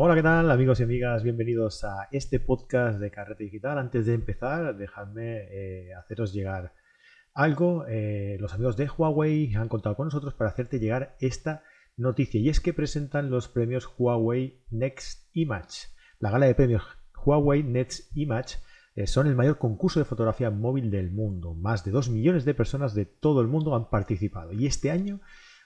Hola, ¿qué tal amigos y amigas? Bienvenidos a este podcast de Carrete Digital. Antes de empezar, dejadme eh, haceros llegar algo. Eh, los amigos de Huawei han contado con nosotros para hacerte llegar esta noticia y es que presentan los premios Huawei Next Image. La gala de premios Huawei Next Image eh, son el mayor concurso de fotografía móvil del mundo. Más de 2 millones de personas de todo el mundo han participado y este año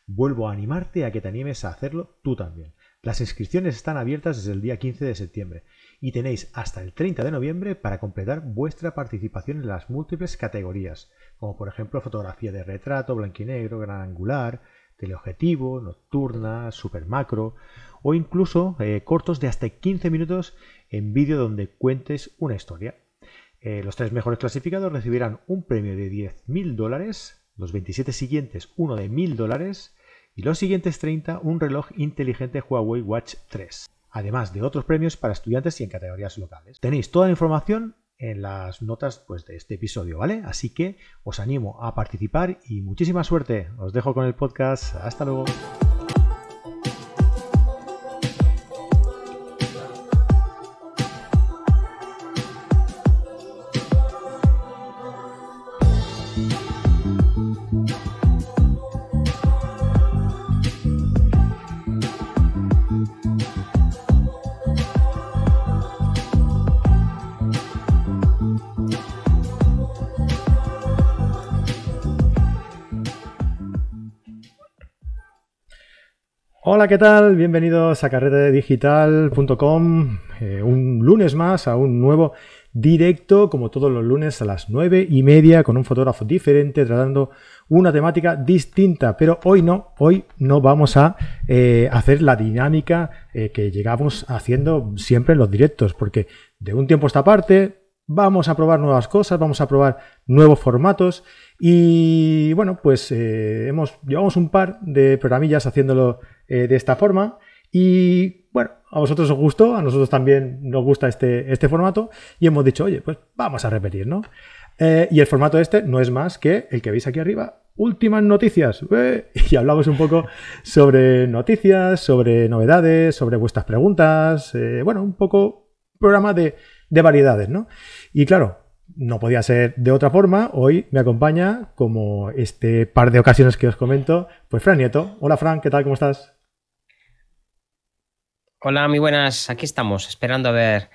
vuelvo a animarte a que te animes a hacerlo tú también. Las inscripciones están abiertas desde el día 15 de septiembre y tenéis hasta el 30 de noviembre para completar vuestra participación en las múltiples categorías, como por ejemplo fotografía de retrato, blanco y negro, gran angular, teleobjetivo, nocturna, super macro o incluso eh, cortos de hasta 15 minutos en vídeo donde cuentes una historia. Eh, los tres mejores clasificados recibirán un premio de 10.000 dólares, los 27 siguientes uno de 1.000 dólares y los siguientes 30 un reloj inteligente Huawei Watch 3, además de otros premios para estudiantes y en categorías locales. Tenéis toda la información en las notas pues, de este episodio, ¿vale? Así que os animo a participar y muchísima suerte. Os dejo con el podcast. Hasta luego. Hola, ¿qué tal? Bienvenidos a carretedigital.com. Eh, un lunes más a un nuevo directo, como todos los lunes a las nueve y media, con un fotógrafo diferente, tratando una temática distinta. Pero hoy no, hoy no vamos a eh, hacer la dinámica eh, que llegamos haciendo siempre en los directos, porque de un tiempo a esta parte vamos a probar nuevas cosas, vamos a probar nuevos formatos y bueno, pues hemos llevamos un par de programillas haciéndolo eh, de esta forma. Y bueno, a vosotros os gustó, a nosotros también nos gusta este, este formato y hemos dicho, oye, pues vamos a repetir, ¿no? Eh, y el formato este no es más que el que veis aquí arriba, últimas noticias. y hablamos un poco sobre noticias, sobre novedades, sobre vuestras preguntas, eh, bueno, un poco programa de, de variedades, ¿no? Y claro, no podía ser de otra forma. Hoy me acompaña, como este par de ocasiones que os comento, pues Fran Nieto. Hola Fran, ¿qué tal? ¿Cómo estás? Hola, muy buenas. Aquí estamos, esperando a ver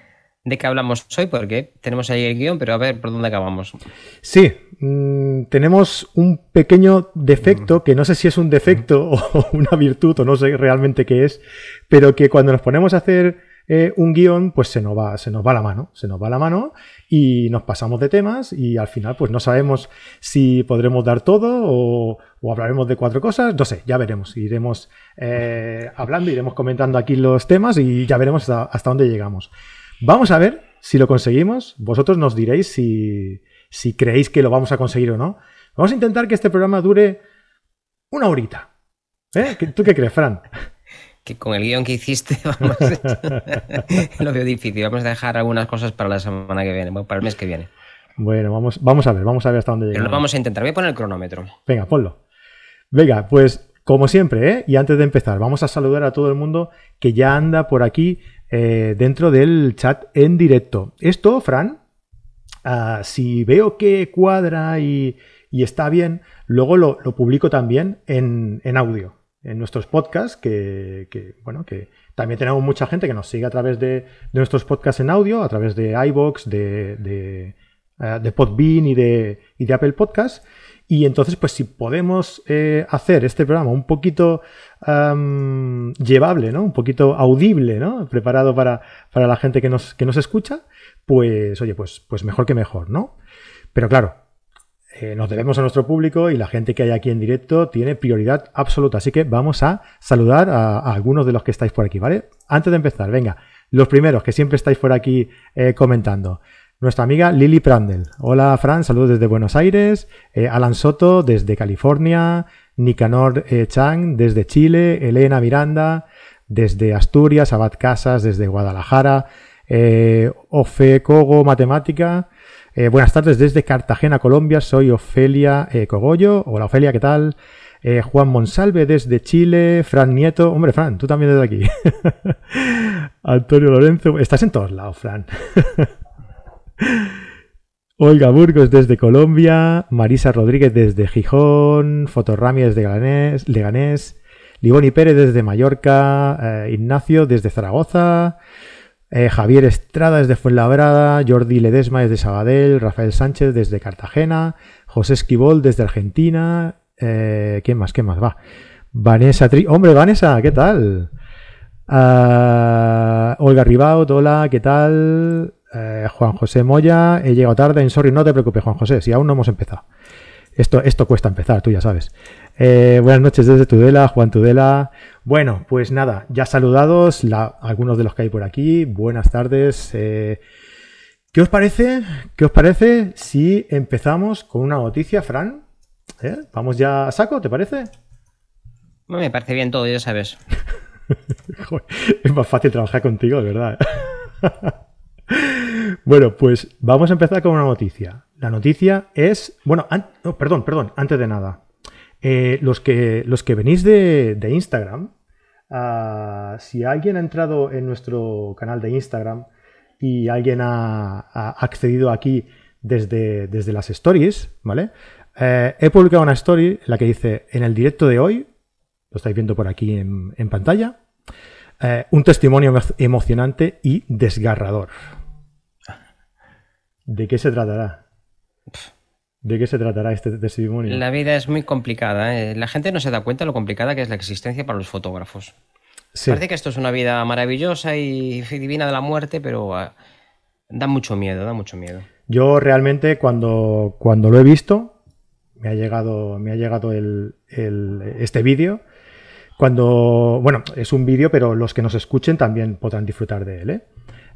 de qué hablamos hoy, porque tenemos ahí el guion, pero a ver por dónde acabamos. Sí, mm, tenemos un pequeño defecto, que no sé si es un defecto o una virtud, o no sé realmente qué es, pero que cuando nos ponemos a hacer eh, un guion, pues se nos, va, se nos va la mano, se nos va la mano y nos pasamos de temas y al final pues no sabemos si podremos dar todo o, hablaremos de cuatro cosas, no sé, ya veremos, iremos eh, hablando, iremos comentando aquí los temas y ya veremos hasta, dónde llegamos. Vamos a ver si lo conseguimos, vosotros nos diréis si, si creéis que lo vamos a conseguir o no. Vamos a intentar que este programa dure una horita. ¿Eh? ¿Tú qué crees, Fran? Que con el guion que hiciste, vamos, lo veo difícil. Vamos a dejar algunas cosas para la semana que viene, para el mes que viene. Bueno, vamos, vamos a ver, vamos a ver hasta dónde llegamos. Pero lo vamos a intentar. Voy a poner el cronómetro. Venga, ponlo. Venga, pues como siempre, ¿eh? y antes de empezar, vamos a saludar a todo el mundo que ya anda por aquí eh, dentro del chat en directo. Esto, Fran, ah, si veo que cuadra y, está bien, luego lo, publico también en, en audio en nuestros podcasts, que, bueno, que también tenemos mucha gente que nos sigue a través de, nuestros podcasts en audio, a través de iBox, de, de, eh, Podbean y de, y de Apple Podcasts. Y entonces, pues si podemos eh, hacer este programa un poquito llevable, ¿no? Un poquito audible, ¿no? Preparado para, para la gente que nos, que nos escucha, pues, oye, pues, pues mejor que mejor, ¿no? Pero claro, eh, nos debemos a nuestro público y la gente que hay aquí en directo tiene prioridad absoluta. Así que vamos a saludar a, algunos de los que estáis por aquí, ¿vale? Antes de empezar, venga, los primeros que siempre estáis por aquí eh, comentando. Nuestra amiga Lili Prandel. Hola, Fran, saludos desde Buenos Aires. Eh, Alan Soto desde California. Nicanor Chang desde Chile. Elena Miranda desde Asturias. Abad Casas desde Guadalajara. Ofe Cogo Matemática eh, buenas tardes desde Cartagena, Colombia. Soy Ofelia eh, Cogollo. Hola Ofelia, ¿qué tal? Eh, Juan Monsalve desde Chile, Fran Nieto, hombre, Fran, tú también desde aquí. Antonio Lorenzo, estás en todos lados, Fran. Olga Burgos desde Colombia, Marisa Rodríguez desde Gijón, Fotorrami desde Leganés, Liboni Pérez desde Mallorca, Ignacio desde Zaragoza, eh, Javier Estrada desde Fuenlabrada, Jordi Ledesma desde Sabadell, Rafael Sánchez desde Cartagena, José Esquibol desde Argentina, eh, ¿quién más? ¿Quién más? Va. Vanessa Tri... Hombre, Vanessa, ¿qué tal? Ah, Olga Ribaut, hola, ¿qué tal? Eh, Juan José Moya, he llegado tarde en Sorry, no te preocupes, Juan José, si aún no hemos empezado. Esto, esto cuesta empezar, tú ya sabes. Eh, buenas noches desde Tudela, Juan Tudela. Bueno, pues nada, ya saludados algunos de los que hay por aquí. Buenas tardes. Eh, ¿Qué os parece? ¿Qué os parece si empezamos con una noticia, Fran? Vamos ya a saco, ¿te parece? Me parece bien todo, ya sabes. es más fácil trabajar contigo, de verdad. bueno, pues vamos a empezar con una noticia. La noticia es. Bueno, perdón, perdón, antes de nada. Eh, los, que, los que venís de, Instagram, ah, si alguien ha entrado en nuestro canal de Instagram y alguien ha, accedido aquí desde, desde, las stories, ¿vale? Eh, he publicado una story en la que dice: En el directo de hoy, lo estáis viendo por aquí en, pantalla, eh, un testimonio emocionante y desgarrador. ¿De qué se tratará? ¿De qué se tratará este testimonio? La vida es muy complicada. ¿eh? La gente no se da cuenta de lo complicada que es la existencia para los fotógrafos. Parece que esto es una vida maravillosa y divina de la muerte, pero ah, da mucho miedo, da mucho miedo. Yo realmente cuando, cuando lo he visto, me ha llegado, me ha llegado el, este vídeo. Cuando, bueno, es un vídeo, pero los que nos escuchen también podrán disfrutar de él. ¿eh?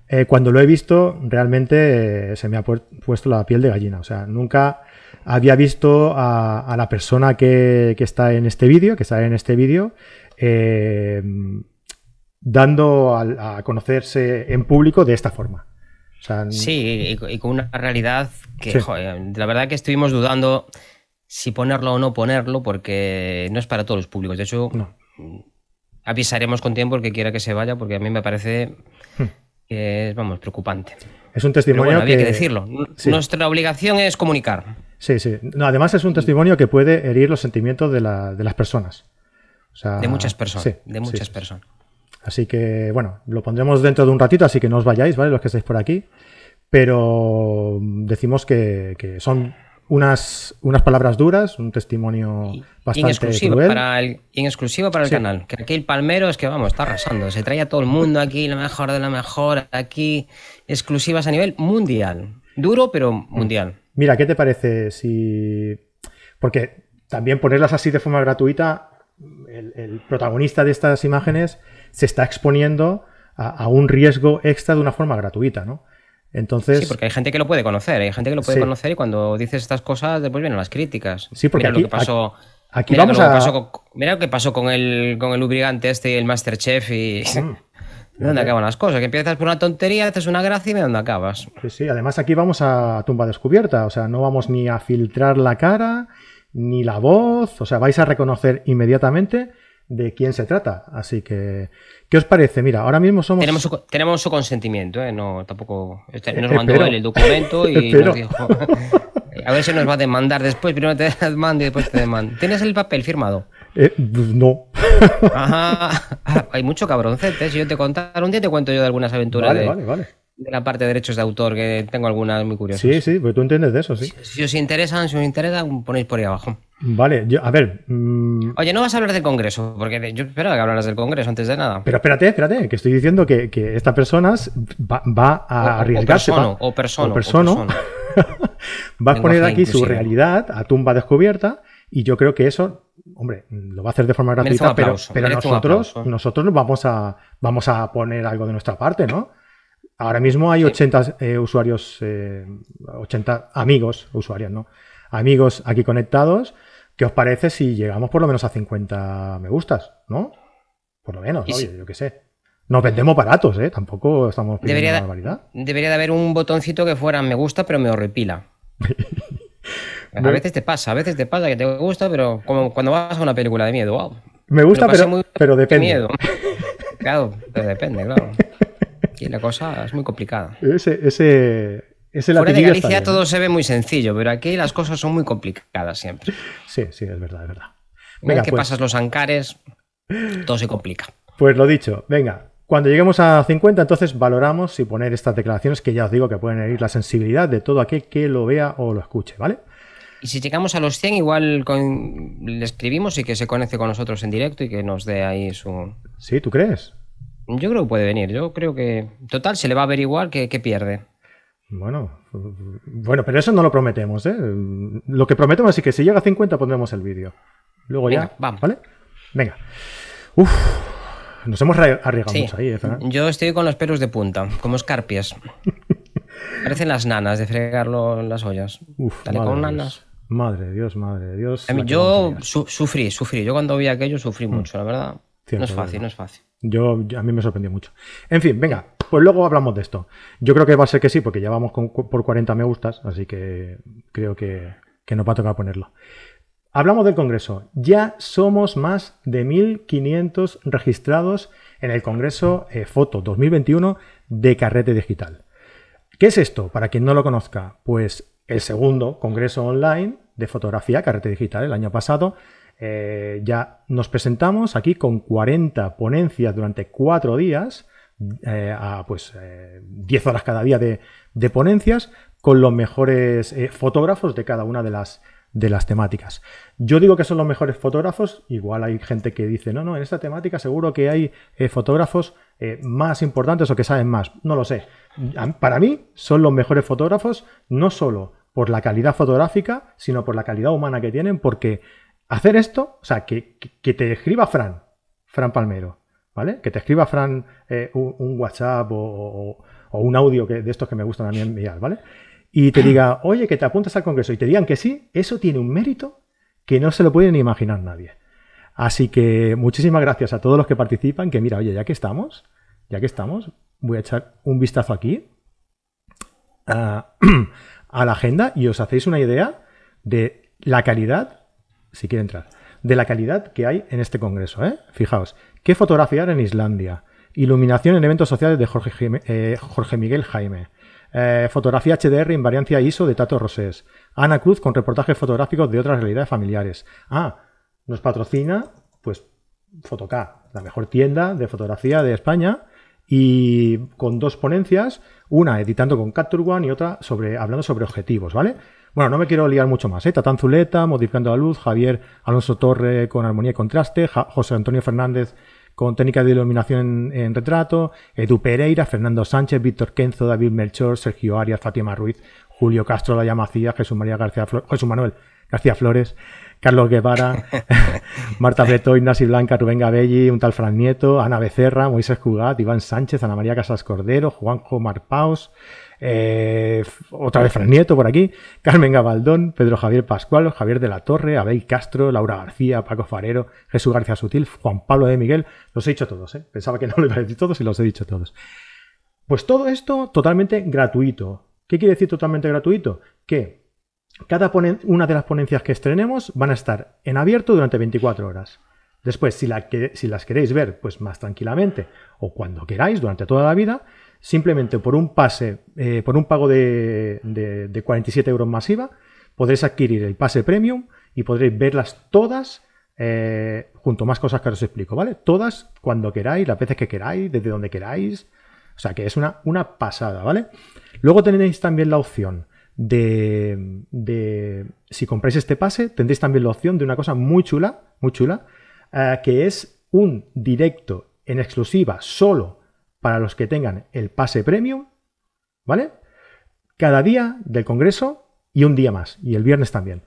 Eh, cuando lo he visto, realmente eh, se me ha puesto la piel de gallina. O sea, nunca había visto a, la persona que, está en este vídeo, que está en este vídeo, eh, dando a, conocerse en público de esta forma. sí, y, con una realidad que, la verdad que estuvimos dudando si ponerlo o no ponerlo, porque no es para todos los públicos. De hecho, avisaremos con tiempo el que quiera que se vaya, porque a mí me parece hmm es, vamos, preocupante. Es un testimonio había que, decirlo. Nuestra obligación es comunicar. Sí, sí. además es un testimonio que puede herir los sentimientos de, las personas. de muchas personas. de muchas personas. Así que, bueno, lo pondremos dentro de un ratito, así que no os vayáis, ¿vale? Los que estáis por aquí. Pero decimos que, que son unas, unas palabras duras, un testimonio bastante exclusivo cruel. Para el, en exclusivo para el canal. Que aquí el Palmero es que, vamos, está arrasando. Se trae a todo el mundo aquí, lo mejor de lo mejor, aquí, exclusivas a nivel mundial. Duro, pero mundial. Mira, ¿qué te parece si... Porque también ponerlas así de forma gratuita, el, protagonista de estas imágenes se está exponiendo a, a un riesgo extra de una forma gratuita, ¿no? Entonces, sí, porque hay gente que lo puede conocer, hay gente que lo puede conocer y cuando dices estas cosas después vienen las críticas. Sí, porque mira aquí, lo que pasó, aquí vamos a... mira lo que pasó con el, con el lubricante este y el Masterchef y... Mm. ¿Dónde acaban las cosas? Que empiezas por una tontería, haces una gracia y dónde acabas. Sí, sí, además aquí vamos a tumba descubierta, o sea, no vamos ni a filtrar la cara, ni la voz, o sea, vais a reconocer inmediatamente de quién se trata. Así que, ¿qué os parece? Mira, ahora mismo somos. Tenemos su, tenemos su consentimiento, ¿eh? No, tampoco. Este, nos mandó él el documento y nos dijo. A ver si nos va a demandar después. Primero te demanda y después te demanda. ¿Tienes el papel firmado? Eh, pues no. Ajá. Hay mucho cabroncete. Si yo te contara un día, te cuento yo de algunas aventuras. Vale, de... vale, vale de la parte de derechos de autor, que tengo algunas muy curiosas. Sí, sí, porque tú entiendes de eso, sí. Si, os interesan, si os interesa, ponéis por ahí abajo. Vale, yo, a ver. Mm, Oye, no vas a hablar del Congreso, porque yo espero que hablaras del Congreso antes de nada. Pero espérate, espérate, que estoy diciendo que, que esta persona va, a arriesgarse. O persona, o persona. va a poner aquí su realidad a tumba descubierta y yo creo que eso hombre, lo va a hacer de forma gratuita, pero, pero nosotros, nosotros vamos a, vamos a poner algo de nuestra parte, ¿no? Ahora mismo hay 80 eh, usuarios, 80 eh, amigos, usuarios, ¿no? Amigos aquí conectados. ¿Qué os parece si llegamos por lo menos a 50 me gustas, ¿no? Por lo menos, oye, yo qué sé. Nos vendemos baratos, ¿eh? Tampoco estamos pidiendo debería barbaridad. Debería de haber un botoncito que fuera me gusta, pero me horripila. A veces te pasa, a veces te pasa que te gusta, pero como cuando vas a una película de miedo, wow. Me gusta, pero, pero depende. Miedo. claro, pero depende, claro. Y la cosa es muy complicada. Ese, ese, ese Fuera de Galicia todo se ve muy sencillo, pero aquí las cosas son muy complicadas siempre. Sí, sí, es verdad, es verdad. Venga, que pues pasas los ancares, todo se complica. Pues lo dicho, venga, cuando lleguemos a 50, entonces valoramos si poner estas declaraciones que ya os digo que pueden herir la sensibilidad de todo aquel que lo vea o lo escuche, ¿vale? Y si llegamos a los 100, igual le escribimos y que se conecte con nosotros en directo y que nos dé ahí su... Sí, ¿tú crees? Yo creo que puede venir. Yo creo que... Total, se le va a averiguar que, que pierde. Bueno, bueno, pero eso no lo prometemos, ¿eh? Lo que prometemos es que si llega a 50 pondremos el vídeo. Luego ya, vamos. ¿vale? Venga. Uf, nos hemos arriesgado mucho ahí, ¿eh, Yo estoy con los pelos de punta, como escarpias. Parecen las nanas de fregarlo en las ollas. Uf, Dale con nanas. Madre de Dios, madre de Dios. yo sufrí, sufrí. Yo cuando vi aquello sufrí mm. mucho, la verdad. no es fácil, no es fácil. Yo, a mí me sorprendió mucho. En fin, venga, pues luego hablamos de esto. Yo creo que va a ser que sí, porque ya vamos por 40 me gustas, así que creo que, que nos va a tocar ponerlo. Hablamos del Congreso. Ya somos más de 1.500 registrados en el Congreso eh, Foto 2021 de Carrete Digital. ¿Qué es esto? Para quien no lo conozca, pues el segundo Congreso Online de Fotografía Carrete Digital. El año pasado eh, ya nos presentamos aquí con 40 ponencias durante cuatro días, eh, a pues 10 horas cada día de, de, ponencias, con los mejores fotógrafos de cada una de las de las temáticas. Yo digo que son los mejores fotógrafos, igual hay gente que dice, no, no, en esta temática seguro que hay eh, fotógrafos eh, más importantes o que saben más. No lo sé. Para mí son los mejores fotógrafos, no solo por la calidad fotográfica, sino por la calidad humana que tienen, porque hacer esto, o sea, que, que, te escriba Fran, Fran Palmero, ¿vale? Que te escriba Fran eh, un, WhatsApp o, un audio que, de estos que me gustan a mí enviar, ¿vale? y te diga, oye, que te apuntas al Congreso y te digan que sí, eso tiene un mérito que no se lo puede ni imaginar nadie. Así que muchísimas gracias a todos los que participan, que mira, oye, ya que estamos, ya que estamos, voy a echar un vistazo aquí a, la agenda y os hacéis una idea de la calidad, si quiere entrar, de la calidad que hay en este congreso. ¿eh? Fijaos, ¿qué fotografiar en Islandia? Iluminación en eventos sociales de Jorge, eh, Miguel Jaime. Eh, fotografía HDR invariancia ISO de Tato Rosés. Ana Cruz con reportajes fotográficos de otras realidades familiares. Ah, nos patrocina, pues, Fotok, la mejor tienda de fotografía de España. Y con dos ponencias, una editando con Capture One y otra sobre, hablando sobre objetivos, ¿vale? Bueno, no me quiero liar mucho más. ¿eh? Tatán Zuleta, Modificando la Luz, Javier Alonso Torre con Armonía y Contraste, José Antonio Fernández con técnica de iluminación en, retrato, Edu Pereira, Fernando Sánchez, Víctor Kenzo, David Melchor, Sergio Arias, Fátima Ruiz, Julio Castro, Daya Macías, Jesús María García Jesús Manuel García Flores, Carlos Guevara, Marta Breto, Ignacio Blanca, Rubén Gabelli, un tal Fran Nieto, Ana Becerra, Moisés Cugat, Iván Sánchez, Ana María Casas Cordero, Juanjo Marpaus, eh, otra vez Fran Nieto por aquí, Carmen Gabaldón, Pedro Javier Pascual, Javier de la Torre, Abel Castro, Laura García, Paco Farero, Jesús García Sutil, Juan Pablo de Miguel. Los he dicho todos, ¿eh? Pensaba que no lo iba a decir todos y los he dicho todos. Pues todo esto totalmente gratuito. ¿Qué quiere decir totalmente gratuito? Que cada una de las ponencias que estrenemos van a estar en abierto durante 24 horas. Después, si, las queréis ver pues más tranquilamente o cuando queráis durante toda la vida, simplemente por un pase, eh, por un pago de, de, 47 euros masiva, podréis adquirir el pase premium y podréis verlas todas eh, junto a más cosas que os explico, ¿vale? Todas cuando queráis, las veces que queráis, desde donde queráis. O sea que es una, una pasada, ¿vale? Luego tenéis también la opción de, si compráis este pase, tendréis también la opción de una cosa muy chula, muy chula, eh, que es un directo en exclusiva solo para los que tengan el pase premium, ¿vale? Cada día del Congreso y un día más, y el viernes también,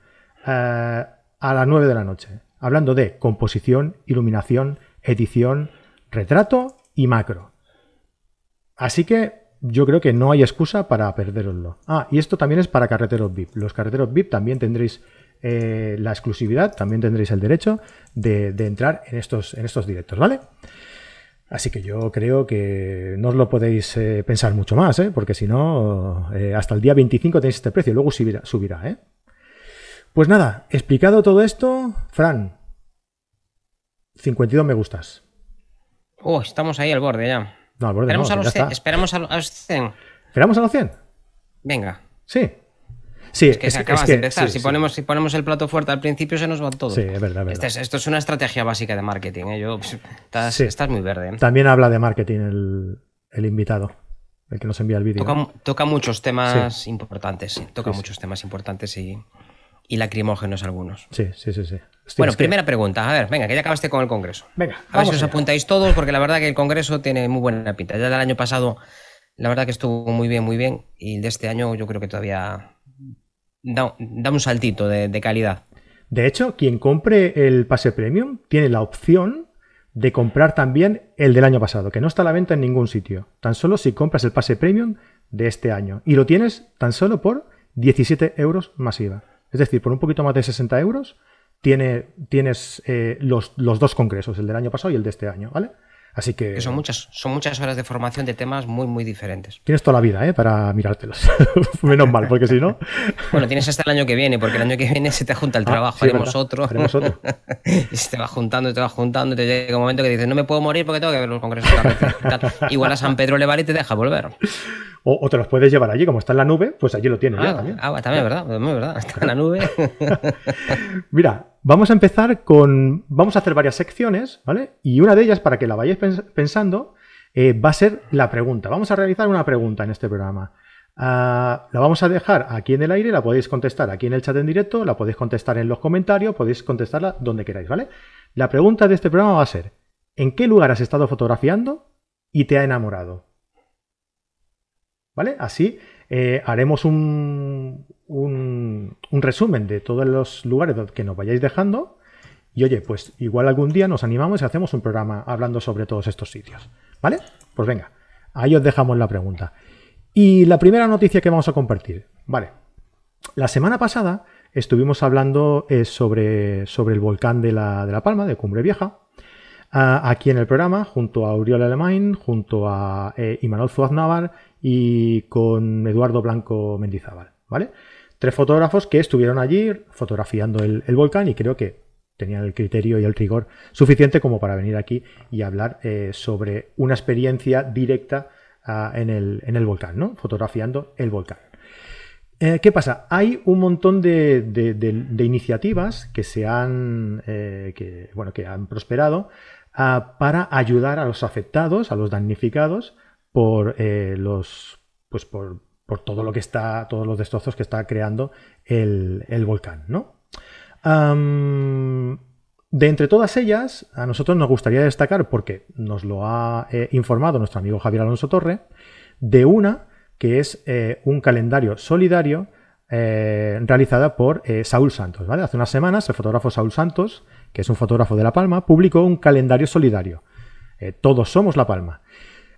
eh, a las 9 de la noche, hablando de composición, iluminación, edición, retrato y macro. Así que yo creo que no hay excusa para perderoslo. Ah, y esto también es para carreteros VIP. Los carreteros VIP también tendréis eh, la exclusividad, también tendréis el derecho de, entrar en estos, en estos directos, ¿vale? Así que yo creo que no os lo podéis eh, pensar mucho más, ¿eh? porque si no, eh, hasta el día 25 tenéis este precio, luego subirá. subirá Pues nada, explicado todo esto, Fran, 52 me gustas. Oh, estamos ahí al borde ya. No, al borde esperemos, no, a los ya 100, esperemos a los 100. ¿Esperamos a los 100? Venga. Sí. Sí, es que se acaba es de empezar. sí, si, sí. Ponemos, si ponemos el plato fuerte al principio, se nos va todo. Sí, es verdad, es verdad. Este es- esto es una estrategia básica de marketing. ¿eh? Yo, estás, Sí. estás muy verde. ¿eh? También habla de marketing el, el invitado, el que nos envía el vídeo. Toca, toca muchos temas importantes. Toca muchos temas importantes y, y lacrimógenos algunos. Sí, sí, sí, sí. Hostia, Bueno, que- primera pregunta. A ver, venga, que ya acabaste con el Congreso. Venga, A ver si os allá. apuntáis todos, porque la verdad que el Congreso tiene muy buena pinta. Ya del año pasado, la verdad que estuvo muy bien, muy bien. Y de este año yo creo que todavía da, da un saltito de, de calidad. De hecho, quien compre el pase premium tiene la opción de comprar también el del año pasado, que no está a la venta en ningún sitio. Tan solo si compras el pase premium de este año. Y lo tienes tan solo por 17 euros más IVA. Es decir, por un poquito más de 60 euros tiene, tienes eh, los, los dos congresos, el del año pasado y el de este año, ¿vale? Así que Que son muchas, son muchas horas de formación de temas muy, muy diferentes. tienes toda la vida ¿eh? para mirártelos. Menos mal, porque si no... Bueno, tienes hasta el año que viene, porque el año que viene se te junta el Ah, trabajo, sí, haremos otro. haremos otro. y se te va juntando, y te va juntando, y te llega un momento que dices, no me puedo morir porque tengo que ver los congresos. Igual a San Pedro le vale y te deja volver. O, o te los puedes llevar allí, como está en la nube, pues allí lo tienes ya Ah, también. ah, también es verdad, también verdad. Está en la nube. Mira, vamos a empezar con. Vamos a hacer varias secciones, ¿vale? Y una de ellas, para que la vayáis pens- pensando, eh, va a ser la pregunta. Vamos a realizar una pregunta en este programa. Ah, la vamos a dejar aquí en el aire, la podéis contestar aquí en el chat en directo, la podéis contestar en los comentarios, podéis contestarla donde queráis, ¿vale? La pregunta de este programa va a ser: ¿en qué lugar has estado fotografiando y te ha enamorado? ¿Vale? Así eh, haremos un, un, resumen de todos los lugares que nos vayáis dejando. Y oye, pues igual algún día nos animamos y hacemos un programa hablando sobre todos estos sitios. ¿Vale? Pues venga, ahí os dejamos la pregunta. Y la primera noticia que vamos a compartir. Vale. La semana pasada estuvimos hablando eh, sobre, sobre el volcán de la, de la Palma, de Cumbre Vieja, aquí en el programa, junto a Auriol Alemán, junto a eh, Imanol Zuaznavar y con Eduardo Blanco Mendizábal, ¿vale? Tres fotógrafos que estuvieron allí fotografiando el, volcán y creo que tenían el criterio y el rigor suficiente como para venir aquí y hablar eh, sobre una experiencia directa ah, en, el, en el volcán, ¿no? Fotografiando el volcán. Eh, ¿Qué pasa? Hay un montón de, iniciativas que se han, eh, bueno, que han prosperado ah, para ayudar a los afectados, a los damnificados por los, pues por, por todo lo que está, todos los destrozos que está creando el, el volcán, ¿no? De entre todas ellas, a nosotros nos gustaría destacar, porque nos lo ha eh, informado nuestro amigo Javier Alonso Torre, de una que es eh, un calendario solidario eh, realizada por eh, Saúl Santos. ¿vale? Hace unas semanas el fotógrafo Saúl Santos, que es un fotógrafo de La Palma, publicó un calendario solidario. Todos somos La Palma.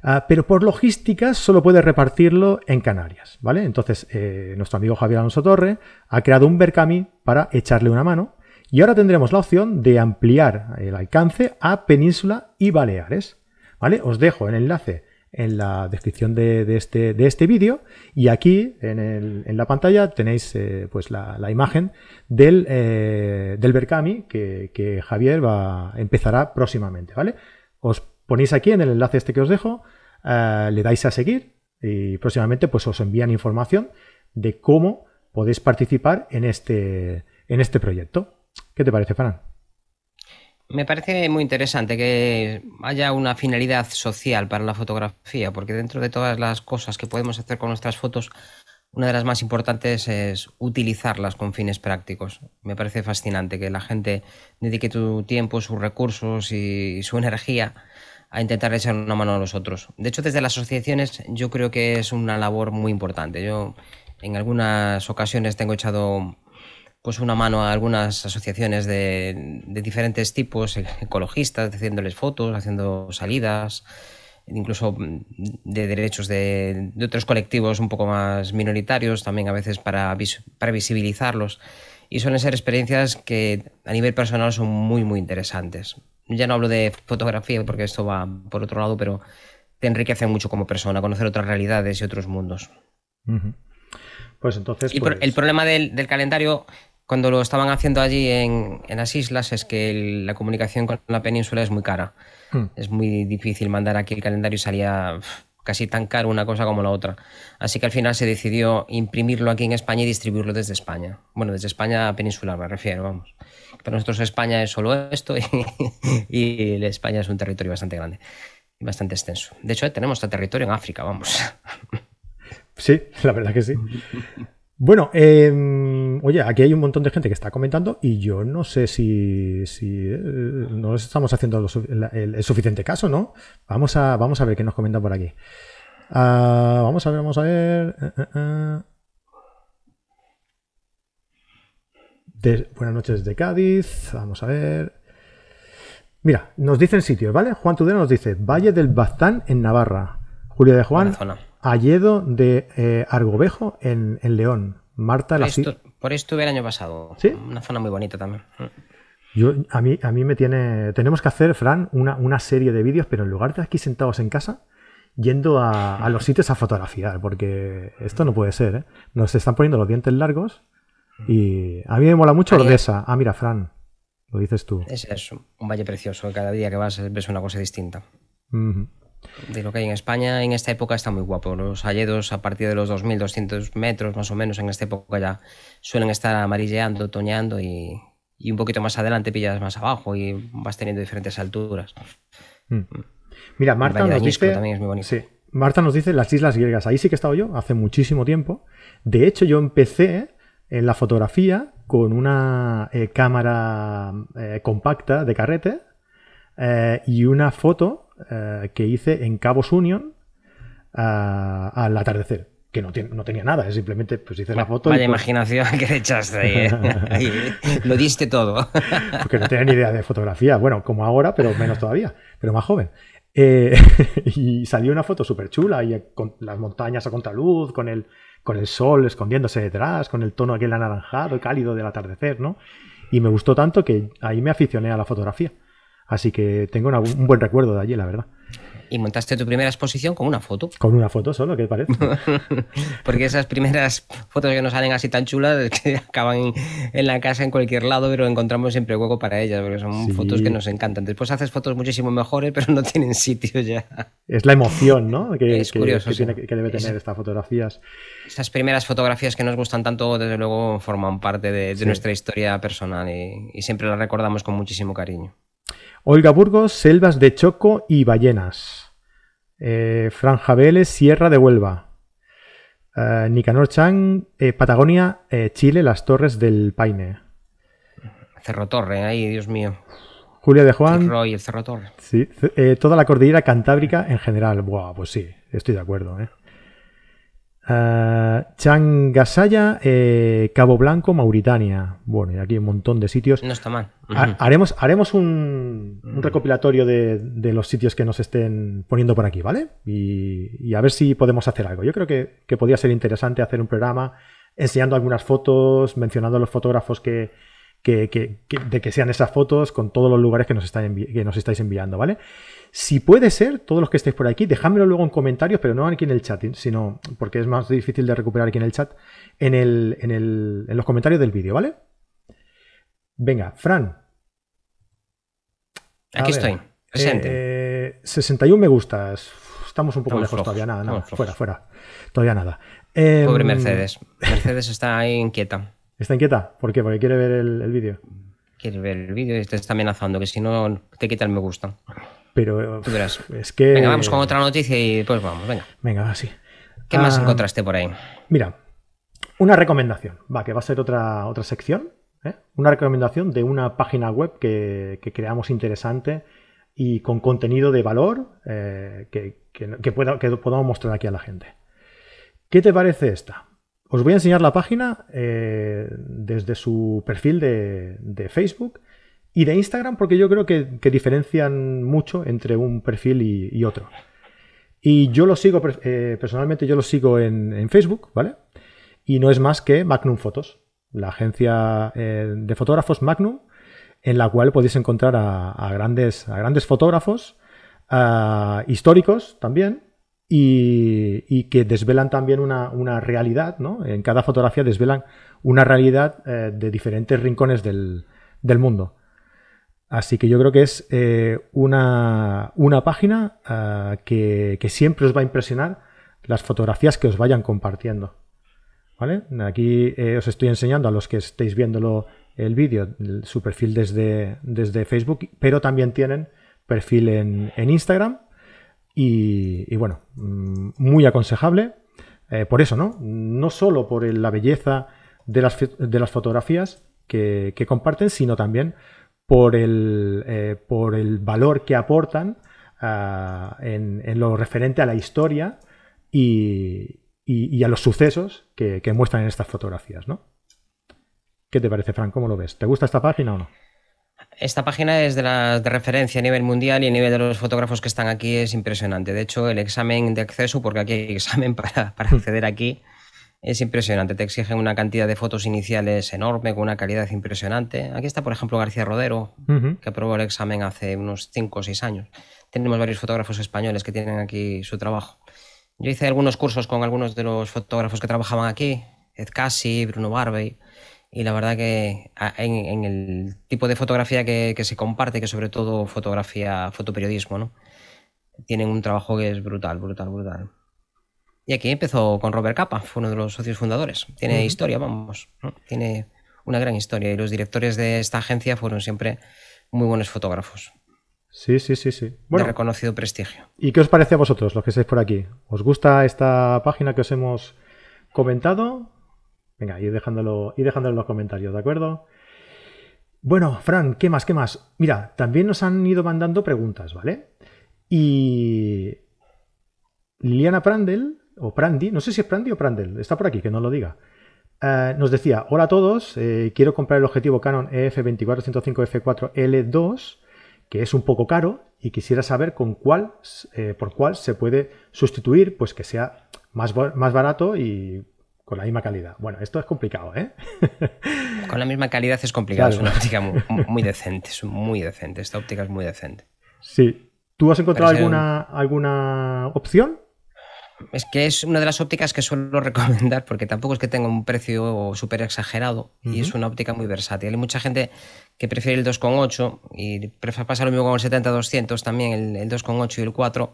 Ah, pero por logística solo puede repartirlo en Canarias, ¿vale? Entonces, eh, nuestro amigo Javier Alonso Torre ha creado un Berkami para echarle una mano y ahora tendremos la opción de ampliar el alcance a Península y Baleares, ¿vale? Os dejo el enlace en la descripción de, este, de este vídeo y aquí en, la pantalla tenéis eh, pues la, imagen del, eh, Berkami que, que Javier va, empezará próximamente, ¿vale? Os ponéis aquí en el enlace este que os dejo, eh, le dais a seguir y próximamente pues os envían información de cómo podéis participar en este, en este proyecto. ¿Qué te parece, Fran? Me parece muy interesante que haya una finalidad social para la fotografía, porque dentro de todas las cosas que podemos hacer con nuestras fotos, una de las más importantes es utilizarlas con fines prácticos. Me parece fascinante que la gente dedique tu tiempo, sus recursos y su energía a intentar echar una mano a los otros. De hecho, desde las asociaciones yo creo que es una labor muy importante. Yo en algunas ocasiones tengo echado pues una mano a algunas asociaciones de, diferentes tipos, e- ecologistas, haciéndoles fotos, haciendo salidas, incluso mm, de derechos de, de otros colectivos un poco más minoritarios, también a veces para, vis- para visibilizarlos. Y suelen ser experiencias que a nivel personal son muy, muy interesantes. Ya no hablo de fotografía porque esto va por otro lado, pero te enriquece mucho como persona, conocer otras realidades y otros mundos. Pues entonces. Y pues- el problema del, del calendario cuando lo estaban haciendo allí en, las islas es que la comunicación con la península es muy cara. Hmm. Es muy difícil mandar aquí el calendario y salía casi tan caro una cosa como la otra. Así que al final se decidió imprimirlo aquí en España y distribuirlo desde España. Bueno, desde España peninsular me refiero, vamos. Para nosotros España es solo esto y, y España es un territorio bastante grande y bastante extenso. De hecho, tenemos este territorio en África, vamos. Sí, la verdad que sí. Bueno, em, oye, aquí hay un montón de gente que está comentando y yo no sé si, eh, no estamos haciendo el, suficiente caso, ¿no? Vamos a, vamos a ver qué nos comentan por aquí. Ah, vamos a ver, vamos a ver. Eh, eh, buenas noches de Cádiz. Vamos a ver. Mira, nos dicen sitios, ¿vale? Juan Tudero nos dice Valle del Baztán en Navarra. Julio de Juan, Alledo de eh, Argobejo en, León. Marta por, esto, por esto estuve el año pasado. ¿Sí? Una zona muy bonita también. Yo, a, mí, a mí me tiene. Tenemos que hacer, Fran, una, serie de vídeos, pero en lugar de aquí sentados en casa, yendo a, los sitios a fotografiar, porque esto no puede ser, ¿eh? Nos están poniendo los dientes largos y a mí me mola mucho Ordesa. Ah, mira, Fran, lo dices tú. Es eso, un valle precioso. Cada día que vas ves una cosa distinta de lo que hay en España. En esta época está muy guapo. Los alledos a partir de los 2.200 metros más o menos en esta época ya suelen estar amarilleando, toñando y, un poquito más adelante pillas más abajo y vas teniendo diferentes alturas. Mm. Mira, Marta nos dice... Marta nos dice las Islas Griegas. Ahí sí que he estado yo hace muchísimo tiempo. De hecho, yo empecé en la fotografía con una eh, cámara eh, compacta de carrete eh, y una foto eh, que hice en Cabos Union al atardecer. Que no, no, tenía nada, simplemente pues hice la foto. Vaya pues imaginación que echaste ahí. Lo diste todo. Porque no tenía ni idea de fotografía. Bueno, como ahora, pero menos todavía, pero más joven. Eh, y salió una foto súper chula, y con las montañas a contraluz, con el, con el sol escondiéndose detrás, con el tono aquel anaranjado y cálido del atardecer, ¿no? Y me gustó tanto que ahí me aficioné a la fotografía. Así que tengo un buen recuerdo de allí, la verdad. Y montaste tu primera exposición con una foto. Con una foto solo, ¿qué parece? Porque esas primeras fotos que nos salen así tan chulas que acaban en la casa en cualquier lado, pero encontramos siempre hueco para ellas, porque son fotos que nos encantan. Después haces fotos muchísimo mejores, pero no tienen sitio ya. Es la emoción, ¿no? Que, es curioso. Que, debe tener estas fotografías. Esas primeras fotografías que nos gustan tanto, desde luego, forman parte de, nuestra historia personal y siempre las recordamos con muchísimo cariño. Olga Burgos, selvas de Choco y ballenas. Eh, Franja Vélez, Sierra de Huelva. Eh, Nicanor Chang, eh, Patagonia, eh, Chile, las Torres del Paine. Cerro Torre, ahí, Dios mío. Julia de Juan. y el Cerro Torre. Sí, toda la cordillera cantábrica en general. Buah, pues sí, estoy de acuerdo. ¿eh? Uh, Changasaya, eh, Cabo Blanco, Mauritania. Bueno, y aquí un montón de sitios. No está mal. haremos haremos un, recopilatorio de, los sitios que nos estén poniendo por aquí, ¿vale? Y, a ver si podemos hacer algo. Yo creo que, podría ser interesante hacer un programa enseñando algunas fotos, mencionando a los fotógrafos que, de que sean esas fotos con todos los lugares que nos, están que nos estáis enviando, ¿vale? Si puede ser, todos los que estéis por aquí, dejádmelo luego en comentarios, pero no aquí en el chat, sino porque es más difícil de recuperar aquí en el chat, en, el, en, el, en los comentarios del vídeo, ¿vale? Venga, Fran. Aquí estoy, presente. 61 eh, me gustas. Estamos un poco lejos todavía, nada, nada. Fuera, fuera. Todavía nada. Pobre em, Mercedes. Mercedes está ahí inquieta. ¿Está inquieta? ¿Por qué? Porque quiere ver el, el vídeo. Quiere ver el vídeo y te está amenazando, que si no te quita el me gusta. Pero es que. Venga, vamos con otra noticia y pues vamos, venga. Venga, sí. ¿Qué más ah, encontraste por ahí? Mira, una recomendación, va, que va a ser otra, otra sección. ¿eh? Una recomendación de una página web que, creamos interesante y con contenido de valor eh, que, que, pueda, que podamos mostrar aquí a la gente. ¿Qué te parece esta? Os voy a enseñar la página eh, desde su perfil de, de Facebook y de Instagram porque yo creo que, diferencian mucho entre un perfil y, otro. Y yo lo sigo, eh, personalmente yo lo sigo en, Facebook, ¿vale? Y no es más que Magnum Fotos, la agencia eh, de fotógrafos Magnum, en la cual podéis encontrar a, grandes, a grandes fotógrafos, históricos también, y, que desvelan también una, realidad, ¿no? En cada fotografía desvelan una realidad eh, de diferentes rincones del, mundo. Así que yo creo que es eh, una, página eh, que, que, siempre os va a impresionar las fotografías que os vayan compartiendo. ¿Vale? Aquí os estoy enseñando a los que estéis viéndolo el vídeo, su perfil desde, desde Facebook, pero también tienen perfil en, Instagram y, bueno, mm, muy aconsejable. Eh, por eso, ¿no? No solo por la belleza de las, de las fotografías que, comparten, sino también por el, eh, por el valor que aportan ah, en, lo referente a la historia y, a los sucesos que, que muestran en estas fotografías, ¿no? ¿Qué te parece, Frank? ¿Cómo lo ves? ¿Te gusta esta página o no? Esta página es de las de referencia a nivel mundial y a nivel de los fotógrafos que están aquí es impresionante. De hecho, el examen de acceso, porque aquí hay examen para, acceder aquí, es impresionante. Te exigen una cantidad de fotos iniciales enorme, con una calidad impresionante. Aquí está, por ejemplo, García Rodero, que aprobó el examen hace unos 5 o 6 años. Tenemos varios fotógrafos españoles que tienen aquí su trabajo. Yo hice algunos cursos con algunos de los fotógrafos que trabajaban aquí, Ed Cassi, Bruno Barbey y la verdad que en, el tipo de fotografía que, se comparte, que sobre todo fotografía, fotoperiodismo, ¿no? Tienen un trabajo que es brutal, brutal, brutal. Y aquí empezó con Robert Capa, fue uno de los socios fundadores. Tiene historia, vamos, tiene una gran historia y los directores de esta agencia fueron siempre muy buenos fotógrafos. Sí, sí, sí, sí. Bueno, de reconocido prestigio. ¿Y qué os parece a vosotros, los que estáis por aquí? ¿Os gusta esta página que os hemos comentado? Venga, ir dejándolo, ir dejándolo en los comentarios, ¿de acuerdo? Bueno, Fran, ¿qué más? ¿Qué más? Mira, también nos han ido mandando preguntas, ¿vale? Y Liliana Prandel, o Prandi, no sé si es Prandi o Prandel, está por aquí, que no lo diga. Eh, nos decía, hola a todos, eh, quiero comprar el objetivo Canon EF24-105F4L2, que es un poco caro, y quisiera saber con cuál, eh, por cuál se puede sustituir, pues que sea más, más barato y con la misma calidad. Bueno, esto es complicado, ¿eh? Con la misma calidad es complicado, es una óptica muy, decente, es muy decente, esta óptica es muy decente. Sí. ¿Tú has encontrado alguna, alguna opción? Es que es una de las ópticas que suelo recomendar porque tampoco es que tenga un precio súper exagerado y es una óptica muy versátil. Hay mucha gente que prefiere el 2.8 y pasa lo mismo con el 70-200 también, el, el 2.8 y el 4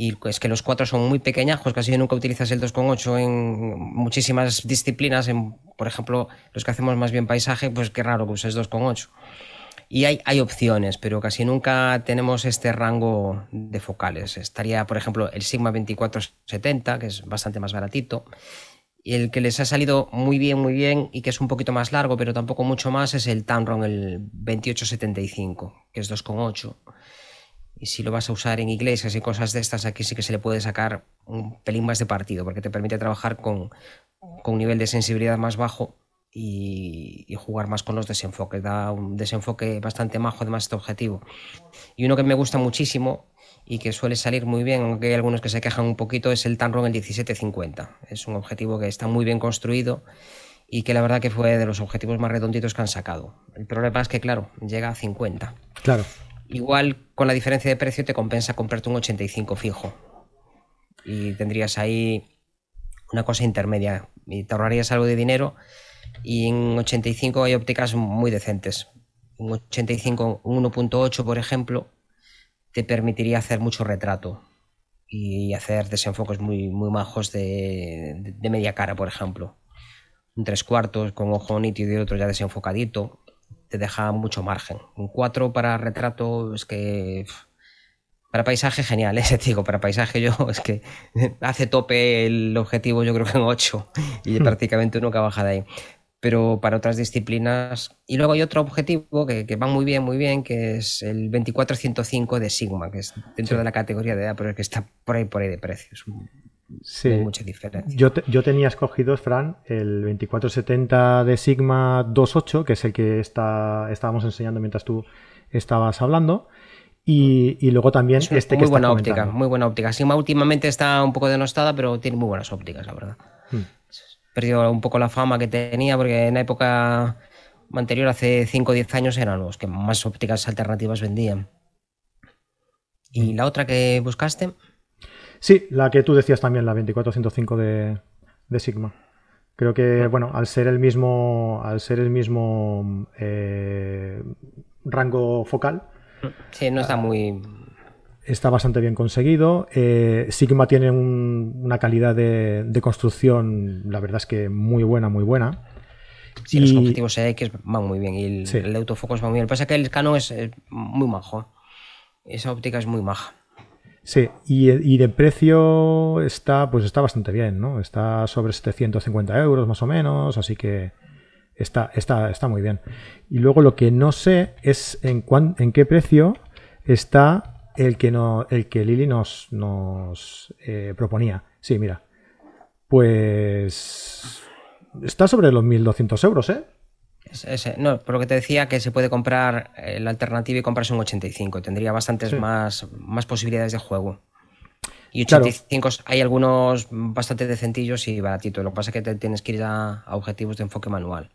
y es que los cuatro son muy pequeñajos, casi nunca utilizas el 2.8 en muchísimas disciplinas, en, por ejemplo, los que hacemos más bien paisaje, pues qué raro que uses 2.8. Y hay, hay opciones, pero casi nunca tenemos este rango de focales. Estaría, por ejemplo, el Sigma 2470, que es bastante más baratito. Y el que les ha salido muy bien, muy bien, y que es un poquito más largo, pero tampoco mucho más, es el Tamron, el 2875, que es 2.8 y si lo vas a usar en iglesias y cosas de estas, aquí sí que se le puede sacar un pelín más de partido, porque te permite trabajar con, un nivel de sensibilidad más bajo y, jugar más con los desenfoques. Da un desenfoque bastante majo, además, este objetivo. Y uno que me gusta muchísimo y que suele salir muy bien, aunque hay algunos que se quejan un poquito, es el Tamron el 1750. Es un objetivo que está muy bien construido y que la verdad que fue de los objetivos más redonditos que han sacado. El problema es que, claro, llega a 50. Claro. Igual con la diferencia de precio te compensa comprarte un 85 fijo. Y tendrías ahí una cosa intermedia. Y te ahorrarías algo de dinero. Y en 85 hay ópticas muy decentes. Un 85, un 1.8, por ejemplo, te permitiría hacer mucho retrato y hacer desenfoques muy, muy majos de, de media cara, por ejemplo. Un tres cuartos con ojo nítido y otro ya desenfocadito te deja mucho margen. Un 4 para retrato es que... Para paisaje genial, ese digo, para paisaje yo es que hace tope el objetivo yo creo que en 8 y prácticamente nunca baja de ahí. Pero para otras disciplinas... Y luego hay otro objetivo que, que va muy bien, muy bien, que es el 2405 de Sigma, que es dentro de la categoría de edad, pero es que está por ahí, por ahí de precio. Es un Sí. mucha diferencia. Yo, yo, tenía escogido, Fran, el 2470 de Sigma 2.8, que es el que está, estábamos enseñando mientras tú estabas hablando. Y, luego también este muy que buena óptica, muy buena óptica. Sigma últimamente está un poco denostada, pero tiene muy buenas ópticas, la verdad. Hmm. Perdió un poco la fama que tenía porque en la época anterior, hace 5 o 10 años, eran los que más ópticas alternativas vendían. ¿Y la otra que buscaste? Sí, la que tú decías también, la 2405 de, de Sigma. Creo que, bueno, al ser el mismo, al ser el mismo eh, rango focal. Sí, no está muy. Está bastante bien conseguido. Eh, Sigma tiene una calidad de, construcción, la verdad es que muy buena, muy buena. Sí, los objetivos X van muy bien y el, el autofocus va muy bien. Lo que pasa es que el Canon es muy majo. Esa óptica es muy maja. Sí, y, de precio está, pues está bastante bien, ¿no? Está sobre 750 euros más o menos, así que está, está, está muy bien. Y luego lo que no sé es en, en qué precio está el que, no, el que Lili nos, nos eh, proponía. Sí, mira. Pues está sobre los 1.200 euros, ¿eh? no, por lo que te decía que se puede comprar eh, la alternativa y comprarse un 85. Tendría bastantes más, más posibilidades de juego. Y 85 hay algunos bastante decentillos y baratitos. Lo que pasa es que te tienes que ir a, objetivos de enfoque manual.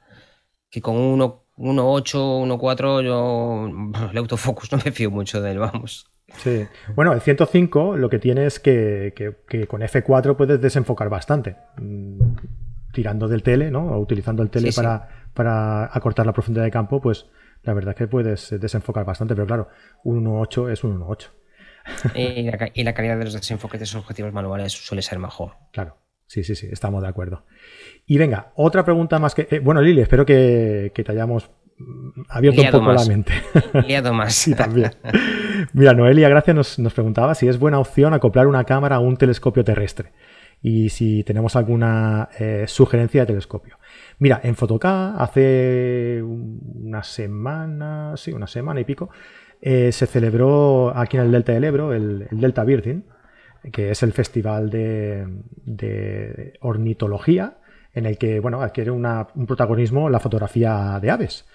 Que con 1.8, 1.4 yo el autofocus no me fío mucho de él, vamos. Sí. Bueno, el 105 lo que tiene es que, que con F4 puedes desenfocar bastante. Mm, tirando del tele, ¿no? O utilizando el tele para, para acortar la profundidad de campo, pues la verdad es que puedes desenfocar bastante, pero claro, un 1.8 es un 1.8. Y la, y la calidad de los desenfoques de esos objetivos manuales suele ser mejor. Claro, sí, sí, sí, estamos de acuerdo. Y venga, otra pregunta más que... Eh, bueno, Lili, espero que, te hayamos abierto un poco la mente. Liado más. sí, también. Mira, Noelia Gracia nos, nos preguntaba si es buena opción acoplar una cámara a un telescopio terrestre y si tenemos alguna eh, sugerencia de telescopio. Mira, en Fotoca hace una semana, sí, una semana y pico, eh, se celebró aquí en el Delta del Ebro el, Delta Virgin, que es el festival de, ornitología en el que bueno, adquiere un protagonismo la fotografía de aves.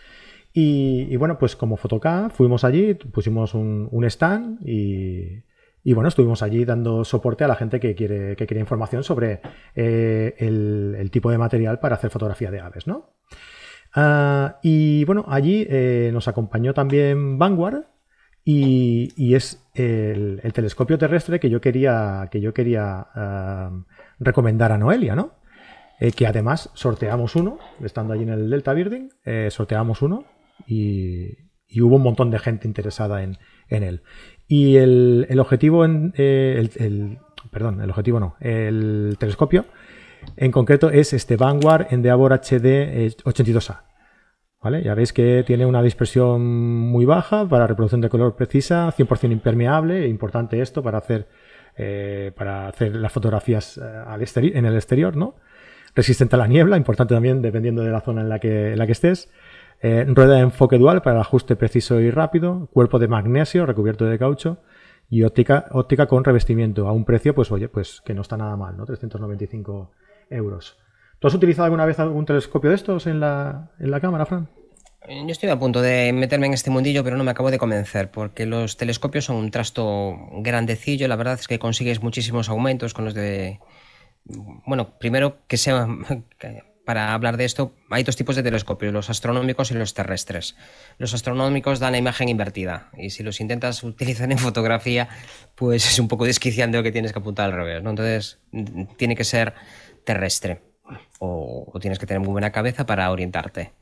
Y, bueno, pues como Fotoca fuimos allí, pusimos un, stand y, y bueno, estuvimos allí dando soporte a la gente que quiere, que quiere información sobre eh, el, tipo de material para hacer fotografía de aves, ¿no? Ah, y bueno, allí eh, nos acompañó también Vanguard y, es el, telescopio terrestre que yo quería, que yo quería ah, recomendar a Noelia, ¿no? Eh, que además sorteamos uno, estando allí en el Delta Birding, sorteamos uno y, hubo un montón de gente interesada en, en él. Y el, objetivo, en, eh, el, perdón, el objetivo no, el telescopio en concreto es este Vanguard Endeavour HD 82A. ¿Vale? Ya veis que tiene una dispersión muy baja para reproducción de color precisa, 100% impermeable, importante esto para hacer, eh, para hacer las fotografías eh, al en el exterior, ¿no? Resistente a la niebla, importante también dependiendo de la zona en la que, en la que estés. Eh, rueda de enfoque dual para el ajuste preciso y rápido, cuerpo de magnesio recubierto de caucho y óptica, óptica con revestimiento a un precio, pues oye, pues que no está nada mal, ¿no? 395 euros. ¿Tú has utilizado alguna vez algún telescopio de estos en la, en la cámara, Fran? Eh, yo estoy a punto de meterme en este mundillo, pero no me acabo de convencer, porque los telescopios son un trasto grandecillo. La verdad es que consigues muchísimos aumentos con los de. Bueno, primero que sea para hablar de esto, hay dos tipos de telescopios, los astronómicos y los terrestres. Los astronómicos dan la imagen invertida y si los intentas utilizar en fotografía, pues es un poco desquiciante lo que tienes que apuntar al revés. ¿no? Entonces, tiene que ser terrestre o, tienes que tener muy buena cabeza para orientarte.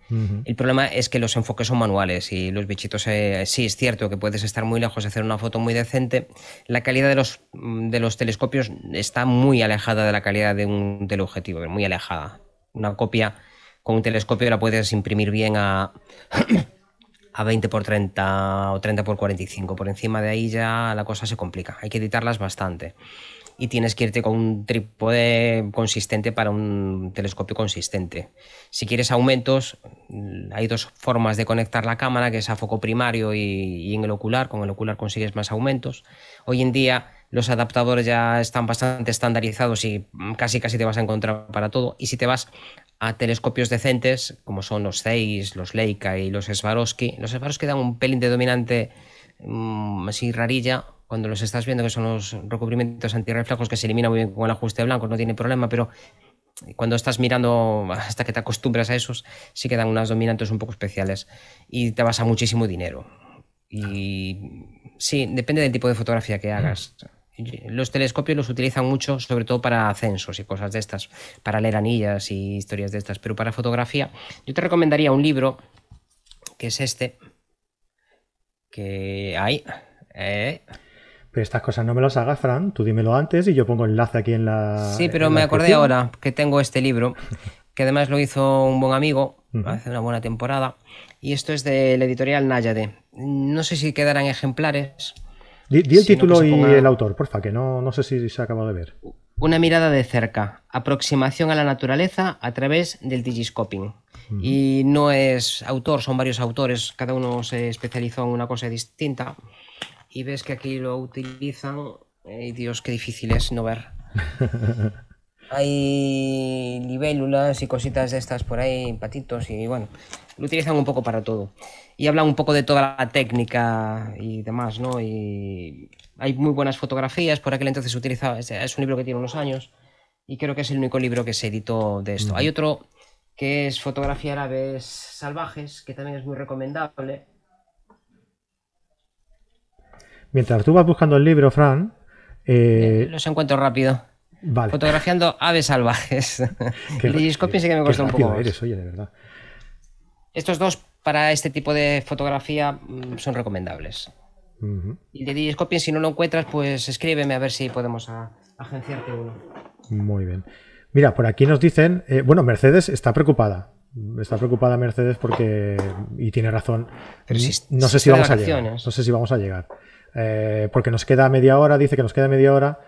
El problema es que los enfoques son manuales y los bichitos, eh, sí es cierto que puedes estar muy lejos de hacer una foto muy decente. La calidad de los, de los telescopios está muy alejada de la calidad de un teleobjetivo, muy alejada una copia con un telescopio la puedes imprimir bien a, a 20 por 30 o 30 por 45. Por encima de ahí ya la cosa se complica. Hay que editarlas bastante. Y tienes que irte con un trípode consistente para un telescopio consistente. Si quieres aumentos, hay dos formas de conectar la cámara, que es a foco primario y, en el ocular. Con el ocular consigues más aumentos. Hoy en día los adaptadores ya están bastante estandarizados y casi casi te vas a encontrar para todo. Y si te vas a telescopios decentes, como son los Zeiss, los Leica y los Swarovski, los Swarovski dan un pelín de dominante mm, así rarilla cuando los estás viendo, que son los recubrimientos antirreflejos que se eliminan muy bien con el ajuste blanco, no tiene problema, pero cuando estás mirando hasta que te acostumbras a esos, sí que dan unas dominantes un poco especiales y te vas a muchísimo dinero. Y sí, depende del tipo de fotografía que hagas. los telescopios los utilizan mucho, sobre todo para ascensos y cosas de estas, para leer anillas y historias de estas, pero para fotografía, yo te recomendaría un libro que es este, que hay. Eh. Pero estas cosas no me las hagas, Fran. Tú dímelo antes y yo pongo enlace aquí en la. Sí, pero me acordé ahora que tengo este libro, que además lo hizo un buen amigo hace una buena temporada. Y esto es del editorial Náyade. No sé si quedarán ejemplares. Di, el título y el autor, porfa, que no, no sé si se acaba de ver. Una mirada de cerca, aproximación a la naturaleza a través del digiscoping. Y no es autor, son varios autores, cada uno se especializó en una cosa distinta. Y ves que aquí lo utilizan, y Dios, qué difícil es no ver. Hay libélulas y cositas de estas por ahí, patitos, y bueno, lo utilizan un poco para todo. Y hablan un poco de toda la técnica y demás, ¿no? Y hay muy buenas fotografías, por aquel entonces se utilizaba, es un libro que tiene unos años, y creo que es el único libro que se editó de esto. Hay otro que es Fotografía Árabes Salvajes, que también es muy recomendable. Mientras tú vas buscando el libro, Fran. Eh... Los encuentro rápido. Vale. Fotografiando aves salvajes. el digiscopio sí que me cuesta un poco. Eres, oye, de verdad. Estos dos para este tipo de fotografía mm, son recomendables. Y el de Digiscopio, si no lo encuentras, pues escríbeme a ver si podemos agenciarte uno. Muy bien. Mira, por aquí nos dicen, eh, bueno, Mercedes está preocupada. Está preocupada Mercedes porque, y tiene razón, no, sé si vamos a llegar, no sé si vamos a llegar. Porque nos queda media hora, dice que nos queda media hora,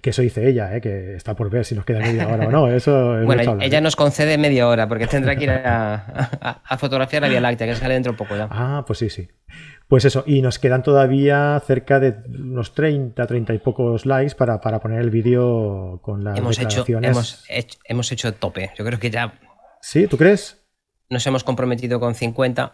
que eso dice ella, eh, que está por ver si nos queda media hora o no. Eso bueno, ella nos concede media hora porque tendrá que ir a, fotografiar la Vía Láctea, que sale dentro de poco ya. Ah, pues sí, sí. Pues eso, y nos quedan todavía cerca de unos 30, 30 y pocos likes para, poner el vídeo con las hemos Hecho, hemos, hecho, hemos hecho tope. Yo creo que ya... ¿Sí? ¿Tú crees? Nos hemos comprometido con 50.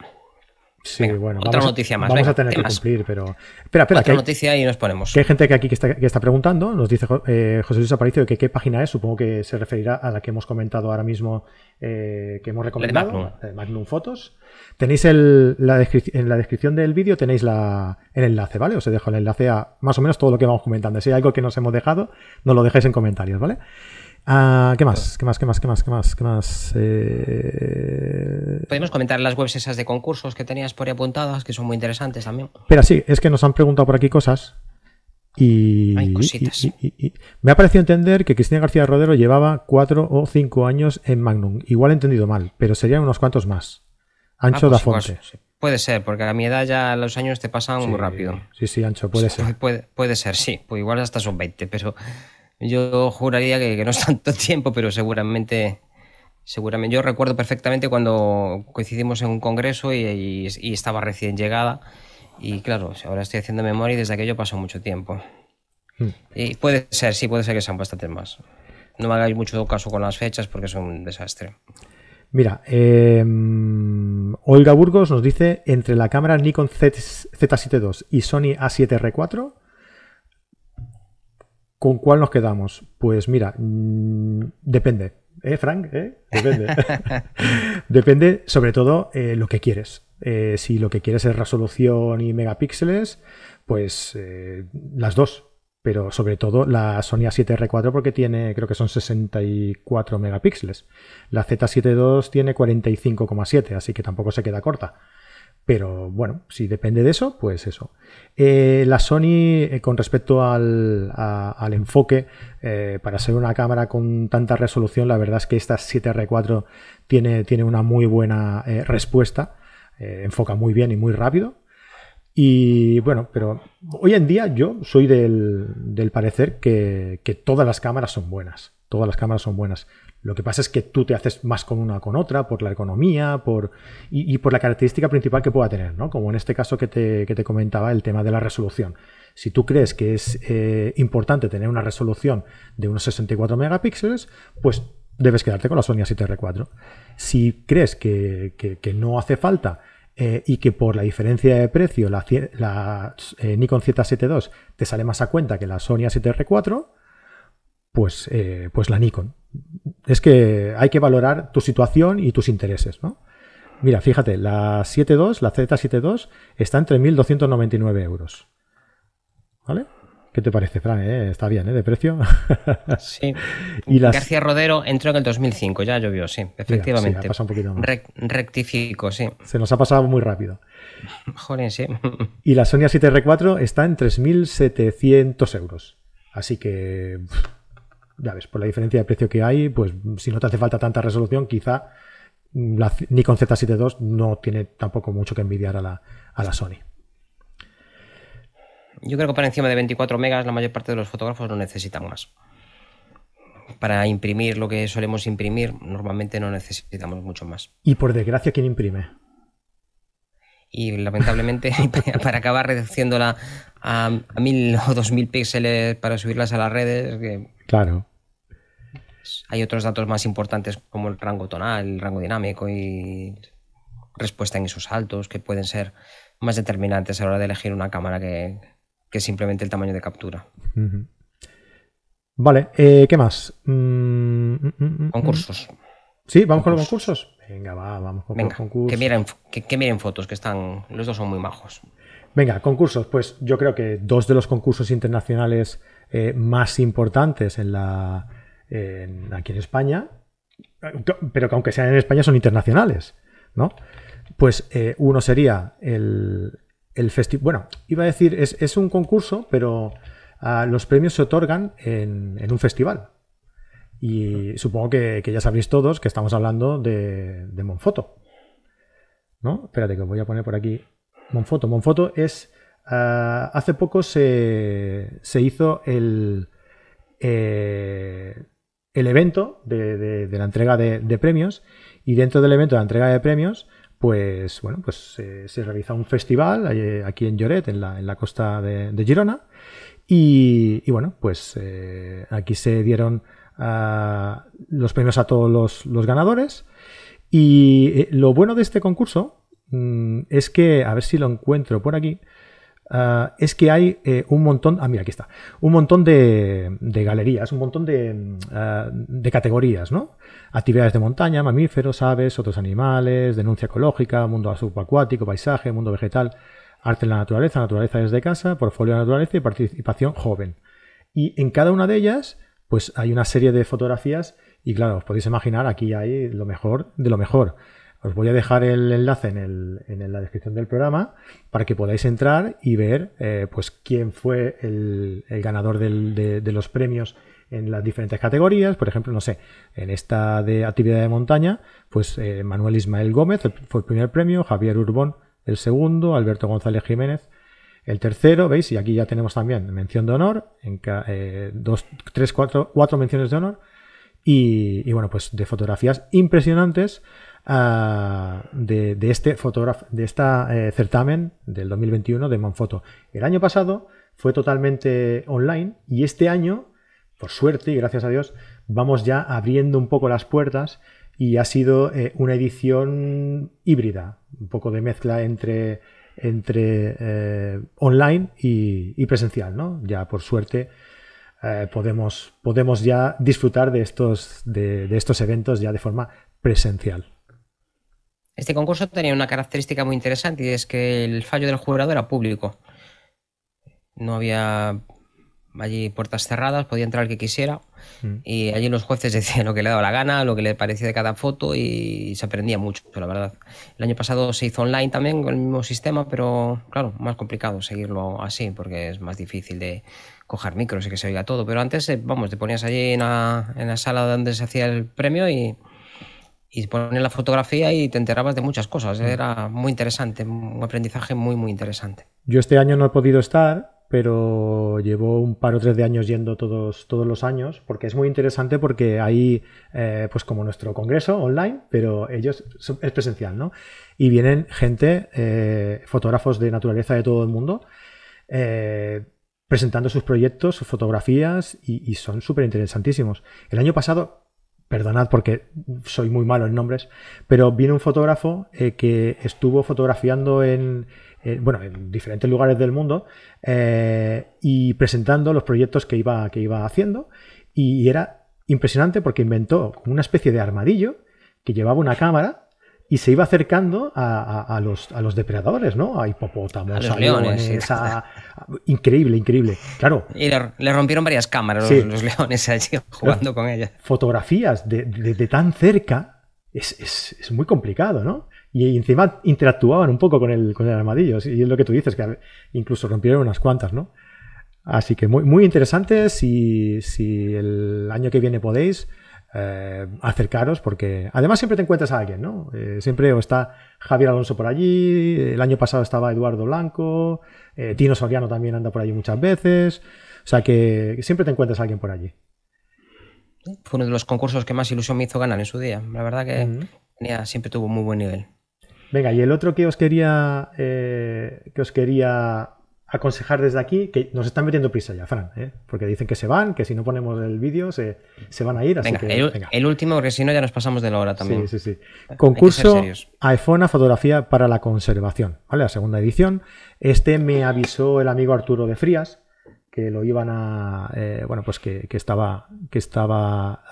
Sí, bueno, otra noticia más. Vamos a tener que cumplir, pero. Espera, espera. Otra noticia y nos ponemos. Que hay gente que aquí que está, preguntando. Nos dice eh, José Luis Aparicio que qué página es. Supongo que se referirá a la que hemos comentado ahora mismo, eh, que hemos recomendado. Magnum. Magnum Fotos. Tenéis el, la en la descripción del vídeo tenéis la, el enlace, ¿vale? Os he dejo el enlace a más o menos todo lo que vamos comentando. Si hay algo que nos hemos dejado, nos lo dejéis en comentarios, ¿vale? Ah, ¿Qué más? ¿Qué más? ¿Qué más? ¿Qué más? ¿Qué más? ¿Qué más? Eh, Podemos comentar las webs esas de concursos que tenías por ahí apuntadas, que son muy interesantes también. Pero sí, es que nos han preguntado por aquí cosas. Y, Hay cositas. me ha parecido entender que Cristina García Rodero llevaba cuatro o cinco años en Magnum. Igual he entendido mal, pero serían unos cuantos más. Ancho ah, pues da fonte. Puede ser, porque a mi edad ya los años te pasan muy rápido. Sí, sí, Ancho, puede ser. Puede, puede ser, sí. Pues igual hasta son 20, pero yo juraría que, no es tanto tiempo, pero seguramente, seguramente. Yo recuerdo perfectamente cuando coincidimos en un congreso y, estaba recién llegada. Y claro, ahora estoy haciendo memoria y desde aquello pasó mucho tiempo. Hmm. Y puede ser, sí, puede ser que sean bastantes más. No me hagáis mucho caso con las fechas porque son un desastre. Mira, em, Olga Burgos nos dice entre la cámara Nikon Z, Z7 II y Sony A7R4 ¿Con cuál nos quedamos? Pues mira, mm, depende. ¿Eh, Frank? ¿Eh? Depende. depende, sobre todo, eh, lo que quieres. Eh, si lo que quieres es resolución y megapíxeles, pues eh, las dos. Pero sobre todo la Sony A7R4 porque tiene, creo que son 64 megapíxeles. La Z7 II tiene 45,7, así que tampoco se queda corta. Pero bueno, si depende de eso, pues eso. Eh, la Sony, eh, con respecto al, enfoque, eh, para ser una cámara con tanta resolución, la verdad es que esta 7R4 tiene, tiene una muy buena respuesta. enfoca muy bien y muy rápido. Y bueno, pero hoy en día yo soy del, parecer que, que todas las cámaras son buenas. Todas las cámaras son buenas. Lo que pasa es que tú te haces más con una con otra por la economía por, y, por la característica principal que pueda tener, ¿no? Como en este caso que te, comentaba, el tema de la resolución. Si tú crees que es eh, importante tener una resolución de unos 64 megapíxeles, pues debes quedarte con la Sony A7R4. Si crees que, no hace falta eh, y que por la diferencia de precio la, la eh, Nikon Z7 II te sale más a cuenta que la Sony A7R4, pues, pues la Nikon es que hay que valorar tu situación y tus intereses, ¿no? Mira, fíjate, la 7.2, la Z72, está entre 1.299 euros. ¿Vale? ¿Qué te parece, Fran? Eh? Está bien, ¿eh? De precio. sí. y García Rodero entró en el 2005, ya llovió, sí, efectivamente. ha pasado un poquito más. rectifico, sí. Se nos ha pasado muy rápido. Joder, sí. Y la Sony 7R4 está en 3.700 euros. Así que, ya ves, por la diferencia de precio que hay, pues si no te hace falta tanta resolución, quizá la Nikon Z7 II no tiene tampoco mucho que envidiar a la, a la Sony. Yo creo que para encima de 24 megas la mayor parte de los fotógrafos no necesitan más. Para imprimir lo que solemos imprimir, normalmente no necesitamos mucho más. Y por desgracia, ¿quién imprime? Y lamentablemente, para acabar reduciéndola a, mil o dos mil píxeles para subirlas a las redes. claro. Hay otros datos más importantes como el rango tonal, el rango dinámico y respuesta en esos saltos que pueden ser más determinantes a la hora de elegir una cámara que, que simplemente el tamaño de captura. Vale, eh, ¿qué más? Mm, mm, mm, concursos. Sí, vamos con los concursos. Venga, va, vamos con los concursos. Que miren, que, miren fotos, que están. Los dos son muy majos. Venga, concursos. Pues yo creo que dos de los concursos internacionales eh, más importantes en aquí en España, pero que aunque sean en España son internacionales, ¿no? Pues eh, uno sería el, el festival. Bueno, iba a decir, es, un concurso, pero ah, los premios se otorgan en, un festival. Y supongo que, ya sabréis todos que estamos hablando de, Monfoto. ¿No? Espérate, que voy a poner por aquí. Monfoto. Monfoto es. Ah, hace poco se, hizo el. Eh, el evento de, la entrega de, premios. Y dentro del evento de la entrega de premios pues bueno, pues eh, se realiza un festival eh, aquí en Lloret, en la, costa de, Girona. Y, bueno, pues eh, aquí se dieron ah, los premios a todos los, ganadores. Y lo bueno de este concurso mm, es que, a ver si lo encuentro por aquí, Ah, es que hay eh, un montón, ah, mira, aquí está, un montón de, galerías, un montón de, ah, de, categorías, ¿no? Actividades de montaña, mamíferos, aves, otros animales, denuncia ecológica, mundo subacuático, paisaje, mundo vegetal, arte en la naturaleza, naturaleza desde casa, portfolio de naturaleza y participación joven. Y en cada una de ellas, pues hay una serie de fotografías y claro, os podéis imaginar, aquí hay lo mejor de lo mejor. Os voy a dejar el enlace en, la descripción del programa para que podáis entrar y ver eh, pues quién fue el, ganador de, los premios en las diferentes categorías. Por ejemplo, no sé, en esta de actividad de montaña, pues eh, Manuel Ismael Gómez fue el primer premio, Javier Urbón el segundo, Alberto González Jiménez el tercero, ¿veis? Y aquí ya tenemos también mención de honor, en eh, dos, tres, cuatro, cuatro menciones de honor. Y, y, bueno, pues de fotografías impresionantes de, este de eh, certamen del 2021 de Manfoto. El año pasado fue totalmente online y este año, por suerte y gracias a Dios, vamos ya abriendo un poco las puertas y ha sido eh, una edición híbrida, un poco de mezcla entre, entre eh, online y, presencial, ¿no? Ya por suerte podemos, podemos ya disfrutar de estos, de estos eventos ya de forma presencial. Este concurso tenía una característica muy interesante y es que el fallo del jurado era público. No había allí puertas cerradas, podía entrar el que quisiera mm. y allí los jueces decían lo que le daba la gana, lo que le parecía de cada foto y se aprendía mucho, la verdad. El año pasado se hizo online también con el mismo sistema, pero claro, más complicado seguirlo así porque es más difícil de coger micros y que se oiga todo. Pero antes, eh, vamos, te ponías allí en la, en la sala donde se hacía el premio y y poner la fotografía y te enterabas de muchas cosas. Mm. Era muy interesante, un aprendizaje muy, muy interesante. Yo este año no he podido estar, pero llevo un par o tres de años yendo todos, todos los años, porque es muy interesante porque hay, eh, pues como nuestro congreso online, pero ellos es presencial, ¿no? Y vienen gente, eh, fotógrafos de naturaleza de todo el mundo, eh, presentando sus proyectos, sus fotografías, y, y son súper interesantísimos. El año pasado perdonad porque soy muy malo en nombres, pero viene un fotógrafo eh, que estuvo fotografiando en, bueno, en diferentes lugares del mundo eh, y presentando los proyectos que iba, que iba haciendo. Y era impresionante porque inventó una especie de armadillo que llevaba una cámara y se iba acercando a, los, a los, depredadores, ¿no? A hipopótamos, a, leones. Increíble, increíble. Claro. Y le, rompieron varias cámaras los, leones allí jugando con ella. Fotografías de, tan cerca es, muy complicado, ¿no? Y encima interactuaban un poco con el, con el armadillo. Y es lo que tú dices, que incluso rompieron unas cuantas, ¿no? Así que muy, muy interesante. Si, si el año que viene podéis, eh, acercaros porque además siempre te encuentras a alguien, ¿no? Eh, siempre está Javier Alonso por allí, el año pasado estaba Eduardo Blanco, eh, Tino Soriano también anda por allí muchas veces, o sea que siempre te encuentras a alguien por allí. Fue uno de los concursos que más ilusión me hizo ganar en su día, la verdad que siempre tuvo muy buen nivel. Venga, y el otro que os quería que os quería aconsejar desde aquí que nos están metiendo prisa ya, Fran, ¿eh? porque dicen que se van, que si no ponemos el vídeo se, van a ir. Así venga, el, último, porque si no ya nos pasamos de la hora también. Sí, sí, sí. Concurso iPhone a fotografía para la conservación, ¿vale? La segunda edición. Este me avisó el amigo Arturo de Frías que lo iban a, eh, bueno, pues que, estaba, que estaba,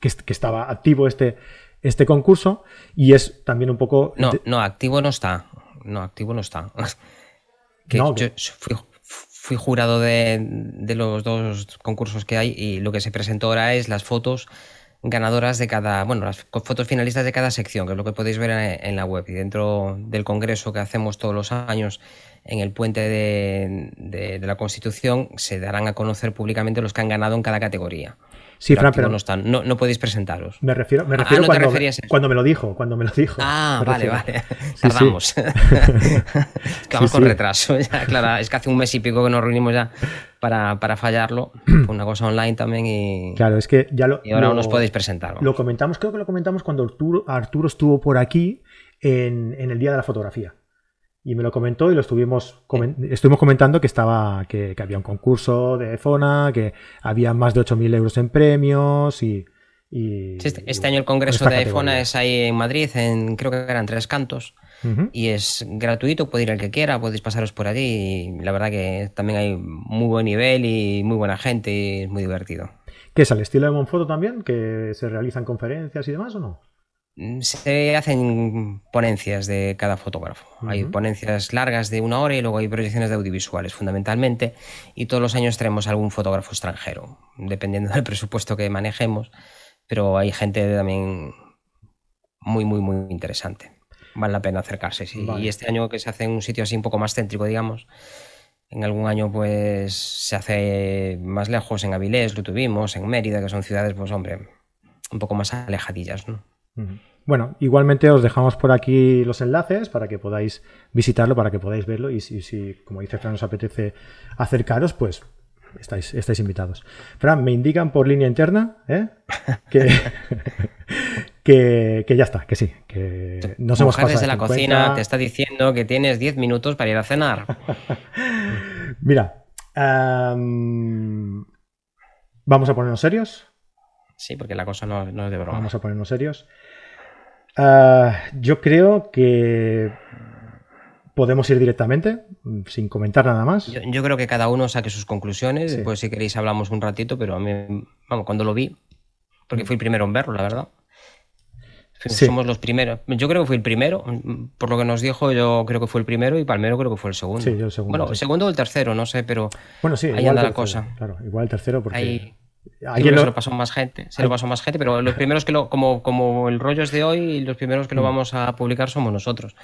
que, estaba activo este, este concurso y es también un poco. No, no, activo no está. No, activo no está. Que yo fui, jurado de, los dos concursos que hay y lo que se presentó ahora es las fotos ganadoras de cada, bueno, las fotos finalistas de cada sección, que es lo que podéis ver en, la web. Y dentro del congreso que hacemos todos los años en el puente de la Constitución, se darán a conocer públicamente los que han ganado en cada categoría. Sí, Fran, pero no, están, no, podéis presentaros. Me refiero, me ah, refiero cuando, me, cuando, me lo dijo, cuando me lo dijo. Ah, vale, vale. Tardamos. vamos con retraso. claro, es que hace un mes y pico que nos reunimos ya para, para fallarlo. una cosa online también y. Claro, es que ya lo. Y ahora no os podéis presentar. Lo comentamos, creo que lo comentamos cuando Arturo, Arturo estuvo por aquí en, en el día de la fotografía y me lo comentó y lo estuvimos, estuvimos comentando que estaba que, había un concurso de FONA, que había más de 8.000 euros en premios y... este, este año el congreso de FONA es ahí en Madrid, en, creo que eran tres cantos. Y es gratuito, puede ir el que quiera, podéis pasaros por allí. Y la verdad que también hay muy buen nivel y muy buena gente y es muy divertido. ¿Qué es al estilo de Monfoto también? ¿Que se realizan conferencias y demás o no? Mm, se hacen ponencias de cada fotógrafo. Hay ponencias largas de una hora y luego hay proyecciones de audiovisuales fundamentalmente. Y todos los años tenemos algún fotógrafo extranjero, dependiendo del presupuesto que manejemos. Pero hay gente también muy, muy, muy interesante. Vale la pena acercarse. Y este año que se hace en un sitio así un poco más céntrico, digamos. En algún año pues se hace más lejos, en Avilés lo tuvimos, en Mérida, que son ciudades, pues hombre, un poco más alejadillas, ¿no? Bueno, igualmente os dejamos por aquí los enlaces para que podáis visitarlo, para que podáis verlo y si, como dice Fran, os apetece acercaros, pues estáis, estáis invitados. Fran, me indican por línea interna ¿eh? que, que, ya está, que sí, que nos hemos pasado. desde la cocina te está diciendo que tienes 10 minutos para ir a cenar. Mira, vamos a ponernos serios. Sí, porque la cosa no, no es de broma. Vamos a ponernos serios. Ah, yo creo que podemos ir directamente, sin comentar nada más. Yo, creo que cada uno saque sus conclusiones. Después, si queréis, hablamos un ratito, pero a mí, vamos, cuando lo vi, porque fui el primero en verlo, la verdad. Somos los primeros. Yo creo que fui el primero. Por lo que nos dijo, yo creo que fue el primero y Palmero creo que fue el segundo. Sí, yo el segundo. Bueno, el segundo o el tercero, no sé, pero. Bueno, sí, ahí anda la cosa. Claro, igual el tercero porque. Alguien Se lo pasó más gente, se lo pasó más gente, pero los primeros que lo, como, como el rollo es de hoy, los primeros que lo mm. vamos a publicar somos nosotros.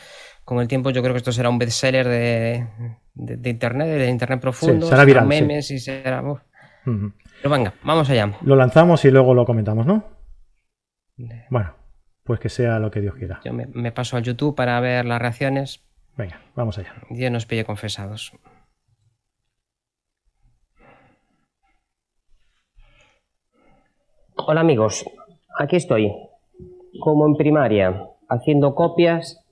Con el tiempo yo creo que esto será un bestseller de, de, internet, de internet profundo, será viral, memes y será. Pero venga, vamos allá. Lo lanzamos y luego lo comentamos, ¿no? Bueno, pues que sea lo que Dios quiera. Yo me, me paso al YouTube para ver las reacciones. Venga, vamos allá. Dios nos pille confesados. Hola amigos, aquí estoy, como en primaria, haciendo copias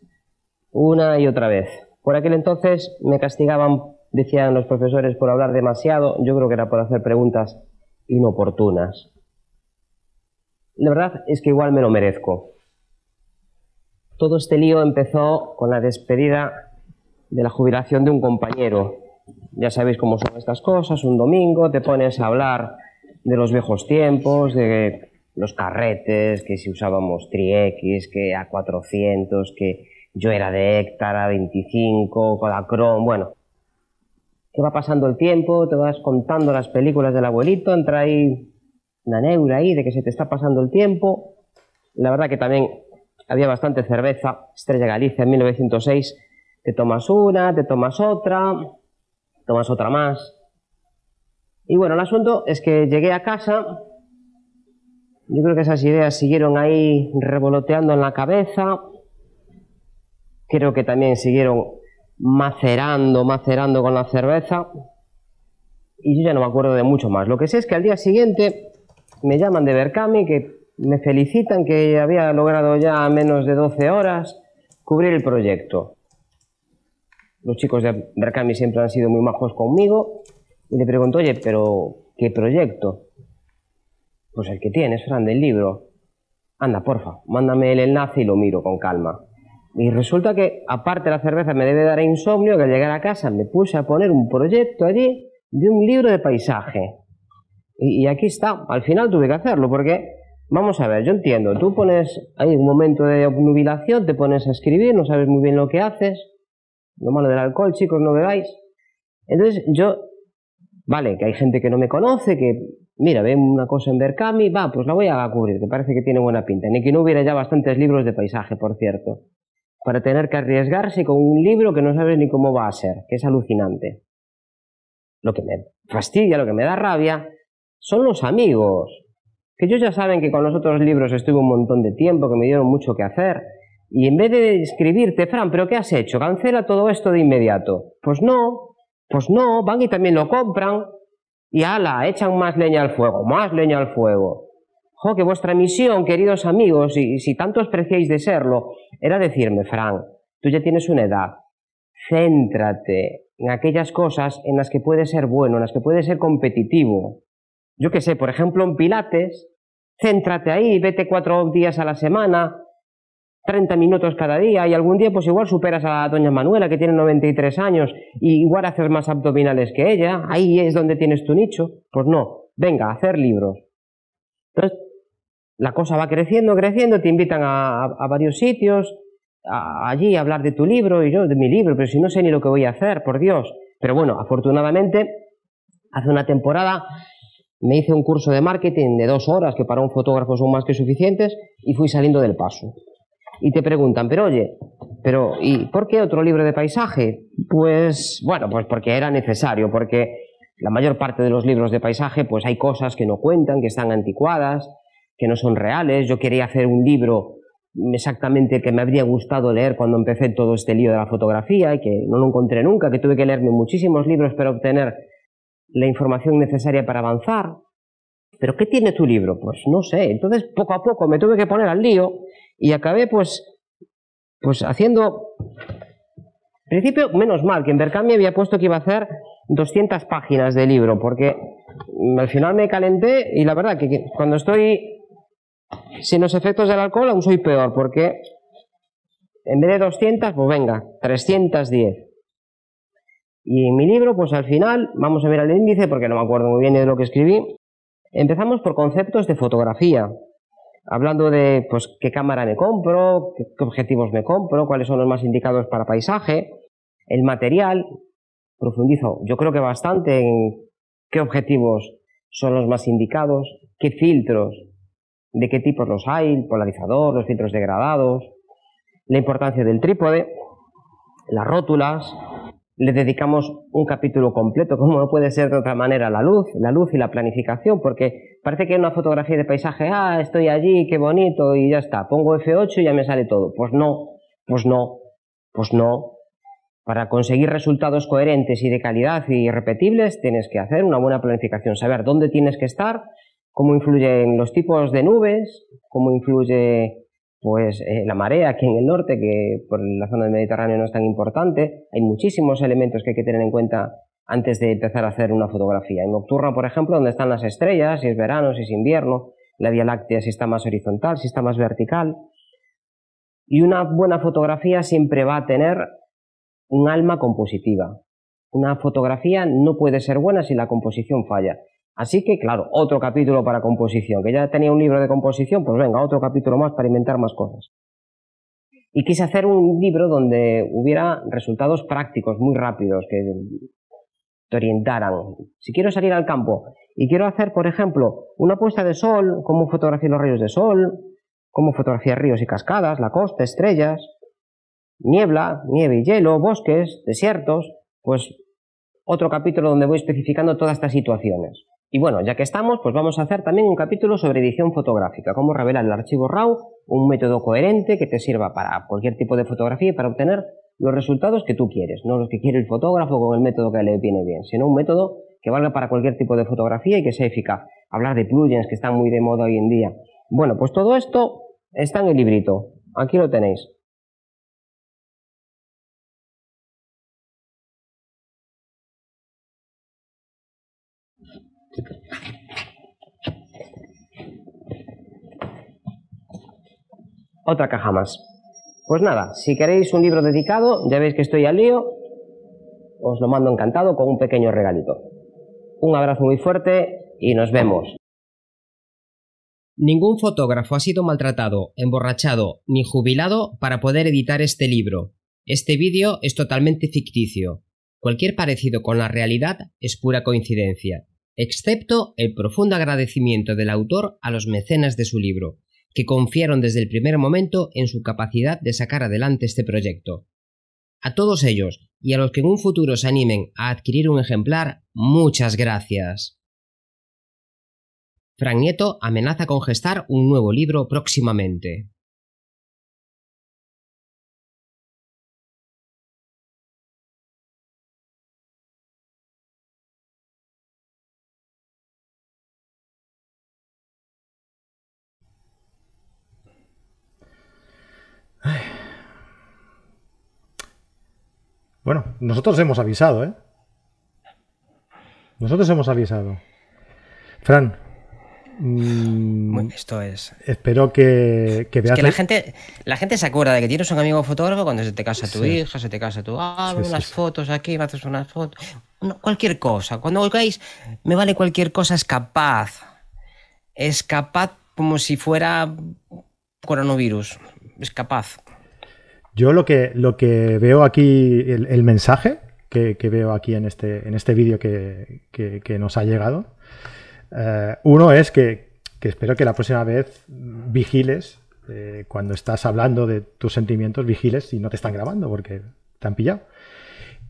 una y otra vez. Por aquel entonces me castigaban, decían los profesores, por hablar demasiado, yo creo que era por hacer preguntas inoportunas. La verdad es que igual me lo merezco. Todo este lío empezó con la despedida de la jubilación de un compañero. Ya sabéis cómo son estas cosas, un domingo te pones a hablar de los viejos tiempos, de los carretes, que si usábamos Tri-X, que A400, que yo era de Hector a 25, Kodachrome, bueno. Que va pasando el tiempo, te vas contando las películas del abuelito, entra ahí una neura ahí de que se te está pasando el tiempo. La verdad que también había bastante cerveza, Estrella Galicia en 1906, te tomas una, te tomas otra, tomas otra más. Y bueno, el asunto es que llegué a casa, yo creo que esas ideas siguieron ahí revoloteando en la cabeza, creo que también siguieron macerando, macerando con la cerveza, y yo ya no me acuerdo de mucho más. Lo que sé es que al día siguiente me llaman de Berkami, que me felicitan que había logrado ya a menos de 12 horas cubrir el proyecto. Los chicos de Berkami siempre han sido muy majos conmigo y le pregunto, oye, pero ¿qué proyecto? Pues el que tienes, Fran, del libro. Anda, porfa, mándame el enlace y lo miro con calma. Y resulta que, aparte la cerveza, me debe dar insomnio, que al llegar a casa me puse a poner un proyecto allí de un libro de paisaje. Y, aquí está, al final tuve que hacerlo, porque Vamos a ver, yo entiendo, tú pones ahí un momento de obnubilación, te pones a escribir, no sabes muy bien lo que haces, lo malo del alcohol, chicos, no bebáis. Entonces yo, vale, que hay gente que no me conoce, que mira, ve una cosa en Berkami, va, pues la voy a cubrir, que parece que tiene buena pinta. Ni que no hubiera ya bastantes libros de paisaje, por cierto, para tener que arriesgarse con un libro que no sabes ni cómo va a ser, que es alucinante. Lo que me fastidia, lo que me da rabia, son los amigos que ellos ya saben que con los otros libros estuve un montón de tiempo, que me dieron mucho que hacer, y en vez de escribirte, Fran, ¿pero qué has hecho? ¿Cancela todo esto de inmediato? Pues no, pues no, van y también lo compran, y ala, echan más leña al fuego, más leña al fuego. Jo, que vuestra misión, queridos amigos, y si tanto os preciáis de serlo, era decirme, Fran, tú ya tienes una edad, céntrate en aquellas cosas en las que puedes ser bueno, en las que puedes ser competitivo. Yo qué sé, por ejemplo, en Pilates, céntrate ahí, vete cuatro días a la semana, 30 minutos cada día, y algún día pues igual superas a doña Manuela, que tiene 93 años, y igual haces más abdominales que ella, ahí es donde tienes tu nicho. Pues no, venga, a hacer libros. Entonces, la cosa va creciendo, creciendo, te invitan a, varios sitios, allí a hablar de tu libro, y yo de mi libro, pero si no sé ni lo que voy a hacer, por Dios. Pero bueno, afortunadamente, hace una temporada me hice un curso de marketing de dos horas, que para un fotógrafo son más que suficientes, y fui saliendo del paso. Y te preguntan, pero oye, pero ¿y por qué otro libro de paisaje? Pues bueno, pues porque era necesario, porque la mayor parte de los libros de paisaje, pues hay cosas que no cuentan, que están anticuadas, que no son reales. Yo quería hacer un libro exactamente que me habría gustado leer cuando empecé todo este lío de la fotografía y que no lo encontré nunca, que tuve que leerme muchísimos libros para obtener la información necesaria para avanzar. ¿Pero qué tiene tu libro? Pues no sé. Entonces, poco a poco me tuve que poner al lío y acabé pues, pues haciendo... En principio, menos mal que en Berkami había puesto que iba a hacer 200 páginas de libro, porque al final me calenté y la verdad que cuando estoy sin los efectos del alcohol aún soy peor, porque en vez de 200, pues venga, 310. Y en mi libro, pues al final, vamos a ver el índice porque no me acuerdo muy bien de lo que escribí. Empezamos por conceptos de fotografía, hablando de pues qué cámara me compro, qué, objetivos me compro, cuáles son los más indicados para paisaje, el material, profundizo, yo creo que bastante en qué objetivos son los más indicados, qué filtros, de qué tipos los hay, polarizador, los filtros degradados, la importancia del trípode, las rótulas, le dedicamos un capítulo completo, como no puede ser de otra manera, la luz, la luz y la planificación, porque parece que una fotografía de paisaje, ah, estoy allí, qué bonito, y ya está, pongo F8 y ya me sale todo. Pues no, pues no, pues no. Para conseguir resultados coherentes y de calidad y repetibles, tienes que hacer una buena planificación, saber dónde tienes que estar, cómo influyen los tipos de nubes, cómo influye pues eh, la marea aquí en el norte, que por la zona del Mediterráneo no es tan importante. Hay muchísimos elementos que hay que tener en cuenta antes de empezar a hacer una fotografía. En nocturna, por ejemplo, donde están las estrellas, si es verano, si es invierno, la Vía Láctea si está más horizontal, si está más vertical. Y una buena fotografía siempre va a tener un alma compositiva. Una fotografía no puede ser buena si la composición falla. Así que, claro, otro capítulo para composición. Que ya tenía un libro de composición, pues venga, otro capítulo más para inventar más cosas. Y quise hacer un libro donde hubiera resultados prácticos, muy rápidos, que te orientaran. Si quiero salir al campo y quiero hacer, por ejemplo, una puesta de sol, cómo fotografiar los rayos de sol, cómo fotografiar ríos y cascadas, la costa, estrellas, niebla, nieve y hielo, bosques, desiertos, pues otro capítulo donde voy especificando todas estas situaciones. Y bueno, ya que estamos, pues vamos a hacer también un capítulo sobre edición fotográfica, cómo revelar el archivo RAW, un método coherente que te sirva para cualquier tipo de fotografía y para obtener los resultados que tú quieres, no los que quiere el fotógrafo con el método que le viene bien, sino un método que valga para cualquier tipo de fotografía y que sea eficaz. Hablar de plugins que están muy de moda hoy en día. Bueno, pues todo esto está en el librito. Aquí lo tenéis. Otra caja más. Pues nada, si queréis un libro dedicado, ya veis que estoy al lío, os lo mando encantado con un pequeño regalito. Un abrazo muy fuerte y nos vemos. Ningún fotógrafo ha sido maltratado, emborrachado ni jubilado para poder editar este libro. Este vídeo es totalmente ficticio. Cualquier parecido con la realidad es pura coincidencia excepto el profundo agradecimiento del autor a los mecenas de su libro, que confiaron desde el primer momento en su capacidad de sacar adelante este proyecto. A todos ellos, y a los que en un futuro se animen a adquirir un ejemplar, muchas gracias. Frank Nieto amenaza con gestar un nuevo libro próximamente. Bueno, nosotros hemos avisado, ¿eh? Nosotros hemos avisado. Fran. Mm, esto es. Espero que, que veas. que la gente, la gente se acuerda de que tienes un amigo fotógrafo cuando se te casa tu hija, se te casa tu. Ah, unas fotos aquí, me haces unas fotos. cualquier cosa. Cuando oigáis, me vale cualquier cosa, es capaz. Es capaz como si fuera coronavirus. Es capaz. Yo lo que, lo que veo aquí, el, mensaje que, veo aquí en este, en este vídeo que, nos ha llegado, eh, uno es que, espero que la próxima vez vigiles, eh, cuando estás hablando de tus sentimientos, vigiles si no te están grabando porque te han pillado.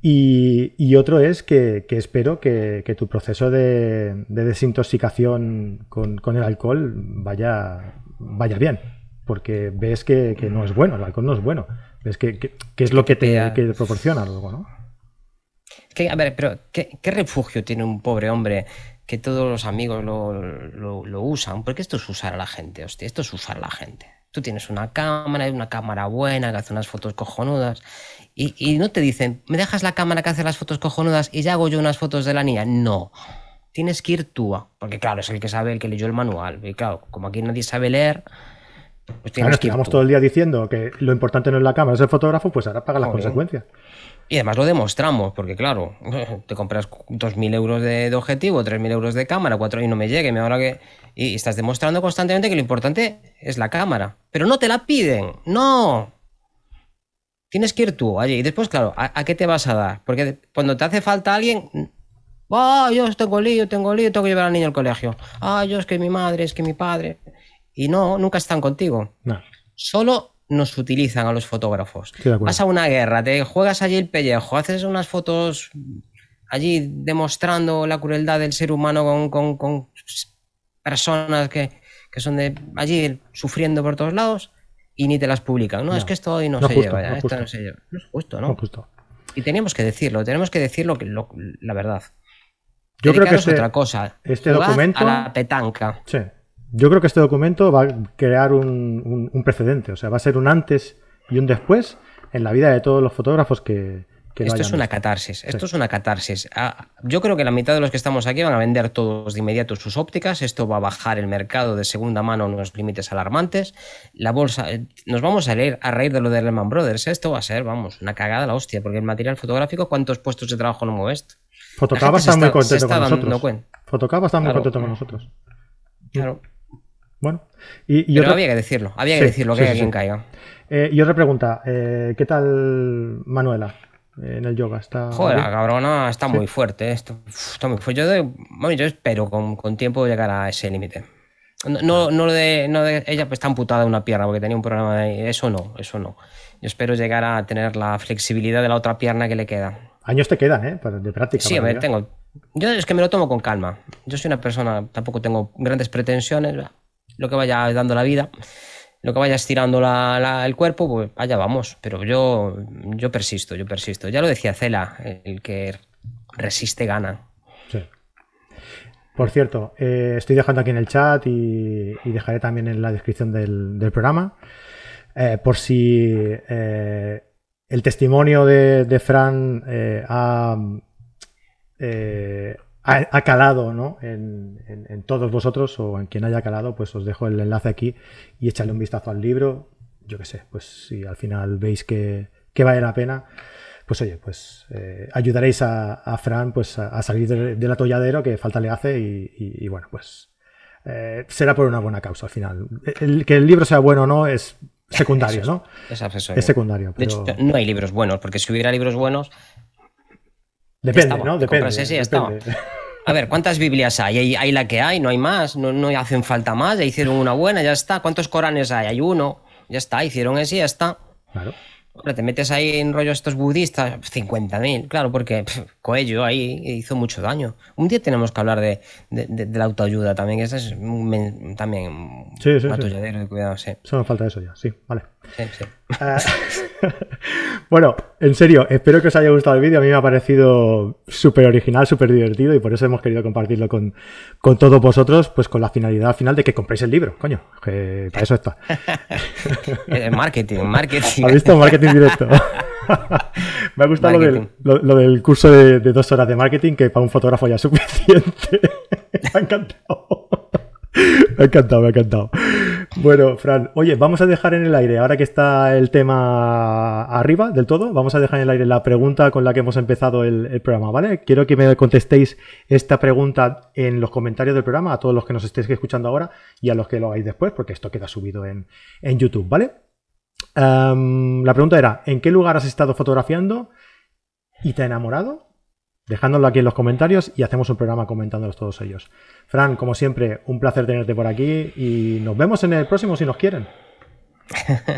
Y, otro es que, espero que, tu proceso de, desintoxicación con, con, el alcohol vaya, vaya bien, porque ves que, no es bueno, el alcohol no es bueno. Es que, es lo que te, proporciona luego, ¿no? a ver, pero ¿qué, refugio tiene un pobre hombre que todos los amigos lo, usan? Porque esto es usar a la gente, hostia, esto es usar a la gente. Tú tienes una cámara, una cámara buena que hace unas fotos cojonudas y, y no te dicen, ¿me dejas la cámara que hace las fotos cojonudas y ya hago yo unas fotos de la niña? No. Tienes que ir tú, porque claro, es el que sabe, el que leyó el manual. Y claro, como aquí nadie sabe leer, pues claro, todo el día diciendo que lo importante no es la cámara, es el fotógrafo, pues ahora paga las consecuencias. Y además lo demostramos, porque claro, te compras 2.000 euros de, objetivo, 3.000 euros de cámara, 4 y no me llegue, me ahora que... Y estás demostrando constantemente que lo importante es la cámara. Pero no te la piden, no. Tienes que ir tú allí. Y después, claro, ¿a, qué te vas a dar? Porque cuando te hace falta alguien... Ah, yo tengo lío, tengo lío, tengo que llevar al niño al colegio. Ah, yo es que mi madre, es que mi padre. Y no, nunca están contigo. Solo nos utilizan a los fotógrafos. Vas a una guerra, te juegas allí el pellejo, haces unas fotos allí demostrando la crueldad del ser humano con, personas que, son de allí sufriendo por todos lados y ni te las publican. No, es que esto hoy no, se lleva, no esto no se lleva. No es justo, ¿no? Y tenemos que decirlo, tenemos que decir lo, la verdad. Yo creo que es este otra cosa. Este documento. A la petanca. Sí. Yo creo que este documento va a crear un, precedente, o sea, va a ser un antes y un después en la vida de todos los fotógrafos que... que esto es una catarsis, esto es una catarsis. Ah, yo creo que la mitad de los que estamos aquí van a vender todos de inmediato sus ópticas, esto va a bajar el mercado de segunda mano a unos límites alarmantes, la bolsa, eh, nos vamos a leer a raíz de lo de Lehman Brothers, esto va a ser, vamos, una cagada la hostia, porque el material fotográfico, ¿cuántos puestos de trabajo no mueve esto? Fotocaba está, muy contento con nosotros. Fotocaba está muy contento con nosotros. Claro. Bueno, y, Pero había que decirlo, había que decirlo, que alguien caiga. Eh, y otra pregunta, eh, ¿qué tal Manuela en el yoga? ¿Está Joder, la cabrona está muy fuerte. Esto, está muy fuerte. Yo, yo espero con, con, tiempo llegar a ese límite. No, no, de, no de ella pues, está amputada de una pierna porque tenía un problema de eso no, eso no. Yo espero llegar a tener la flexibilidad de la otra pierna que le queda. Años te quedan, ¿eh? De práctica. Sí, a ver, tengo. Yo es que me lo tomo con calma. Yo soy una persona, tampoco tengo grandes pretensiones. Lo que vaya dando la vida, lo que vaya estirando el cuerpo, pues allá vamos. Pero yo, yo persisto, yo persisto. Ya lo decía Cela, el que resiste gana. Sí. Por cierto, eh, estoy dejando aquí en el chat y, dejaré también en la descripción del, programa. Eh, por si eh, el testimonio de, Fran ha, calado ¿no? en, todos vosotros o en quien haya calado, pues os dejo el enlace aquí y échale un vistazo al libro. Yo qué sé, pues si al final veis que, que vale la pena, pues oye, pues eh, ayudaréis a, Fran pues a, salir del atolladero que falta le hace y, bueno, pues eh, será por una buena causa al final. El, que el libro sea bueno o no es secundario, ¿no? Es, es secundario. De hecho, no hay libros buenos, porque si hubiera libros buenos... Depende, ¿no? Depende. A ver, ¿cuántas Biblias hay? hay? la que hay, no hay más, no, no hacen falta más, ya hicieron una buena, ya está. ¿Cuántos Coranes hay? Hay uno, ya está, hicieron ese y ya está. Claro te metes ahí en rollos estos budistas, 50.000, claro, porque Coello ahí hizo mucho daño. Un día tenemos que hablar de, la autoayuda también, que ese es un, también sí, sí, de cuidado, sí. Solo falta eso ya, sí, vale. Ah, bueno, en serio, espero que os haya gustado el vídeo. A mí me ha parecido súper original, súper divertido y por eso hemos querido compartirlo con, todos vosotros, pues con la finalidad final de que compréis el libro, coño, que para eso está. Marketing, marketing. ¿Has visto? Marketing directo. me ha gustado lo del, curso de, de, dos horas de marketing, que para un fotógrafo ya es suficiente. me ha encantado. Me ha encantado, me ha encantado. Bueno, Fran, oye, vamos a dejar en el aire, ahora que está el tema arriba del todo, vamos a dejar en el aire la pregunta con la que hemos empezado el, programa, ¿vale? Quiero que me contestéis esta pregunta en los comentarios del programa, a todos los que nos estéis escuchando ahora y a los que lo hagáis después, porque esto queda subido en, YouTube, ¿vale? la pregunta era, ¿en qué lugar has estado fotografiando y te ha enamorado? Dejándolo aquí en los comentarios y hacemos un programa comentándolos todos ellos. Fran, como siempre, un placer tenerte por aquí y nos vemos en el próximo si nos quieren.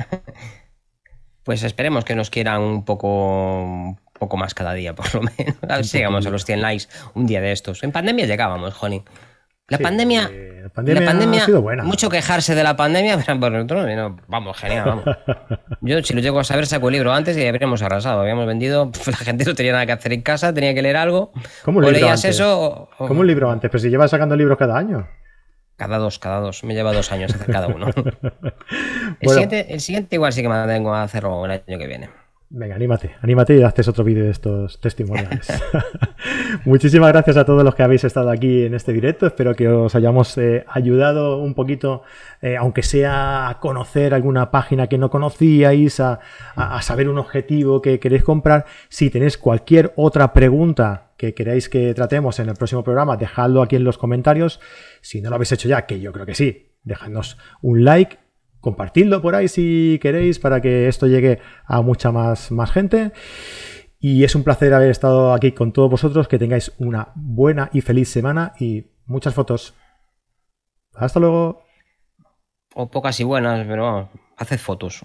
pues esperemos que nos quieran un poco, un poco más cada día, por lo menos. A ver si llegamos a los 100 likes un día de estos. En pandemia llegábamos, Joni. La pandemia, la pandemia, ha sido buena. Mucho quejarse de la pandemia, pero por nosotros, vamos, genial, vamos. Yo, si lo llego a saber, saco el libro antes y habríamos arrasado. Habíamos vendido, la gente no tenía nada que hacer en casa, tenía que leer algo. ¿Cómo un o leías eso. ¿Cómo un libro antes? Pero si llevas sacando libros cada año. Cada dos, cada dos. Me lleva dos años hacer cada uno. el, siguiente, el siguiente igual sí que me tengo a hacerlo el año que viene. Venga, anímate, anímate y haces otro vídeo de estos testimoniales. Muchísimas gracias a todos los que habéis estado aquí en este directo. Espero que os hayamos eh, ayudado un poquito, eh, aunque sea a conocer alguna página que no conocíais, a, saber un objetivo que queréis comprar. Si tenéis cualquier otra pregunta que queráis que tratemos en el próximo programa, dejadlo aquí en los comentarios. Si no lo habéis hecho ya, que yo creo que sí, dejadnos un like compartidlo por ahí si queréis para que esto llegue a mucha más, más gente. Y es un placer haber estado aquí con todos vosotros. Que tengáis una buena y feliz semana y muchas fotos. Hasta luego. O pocas y buenas, pero vamos, haced fotos.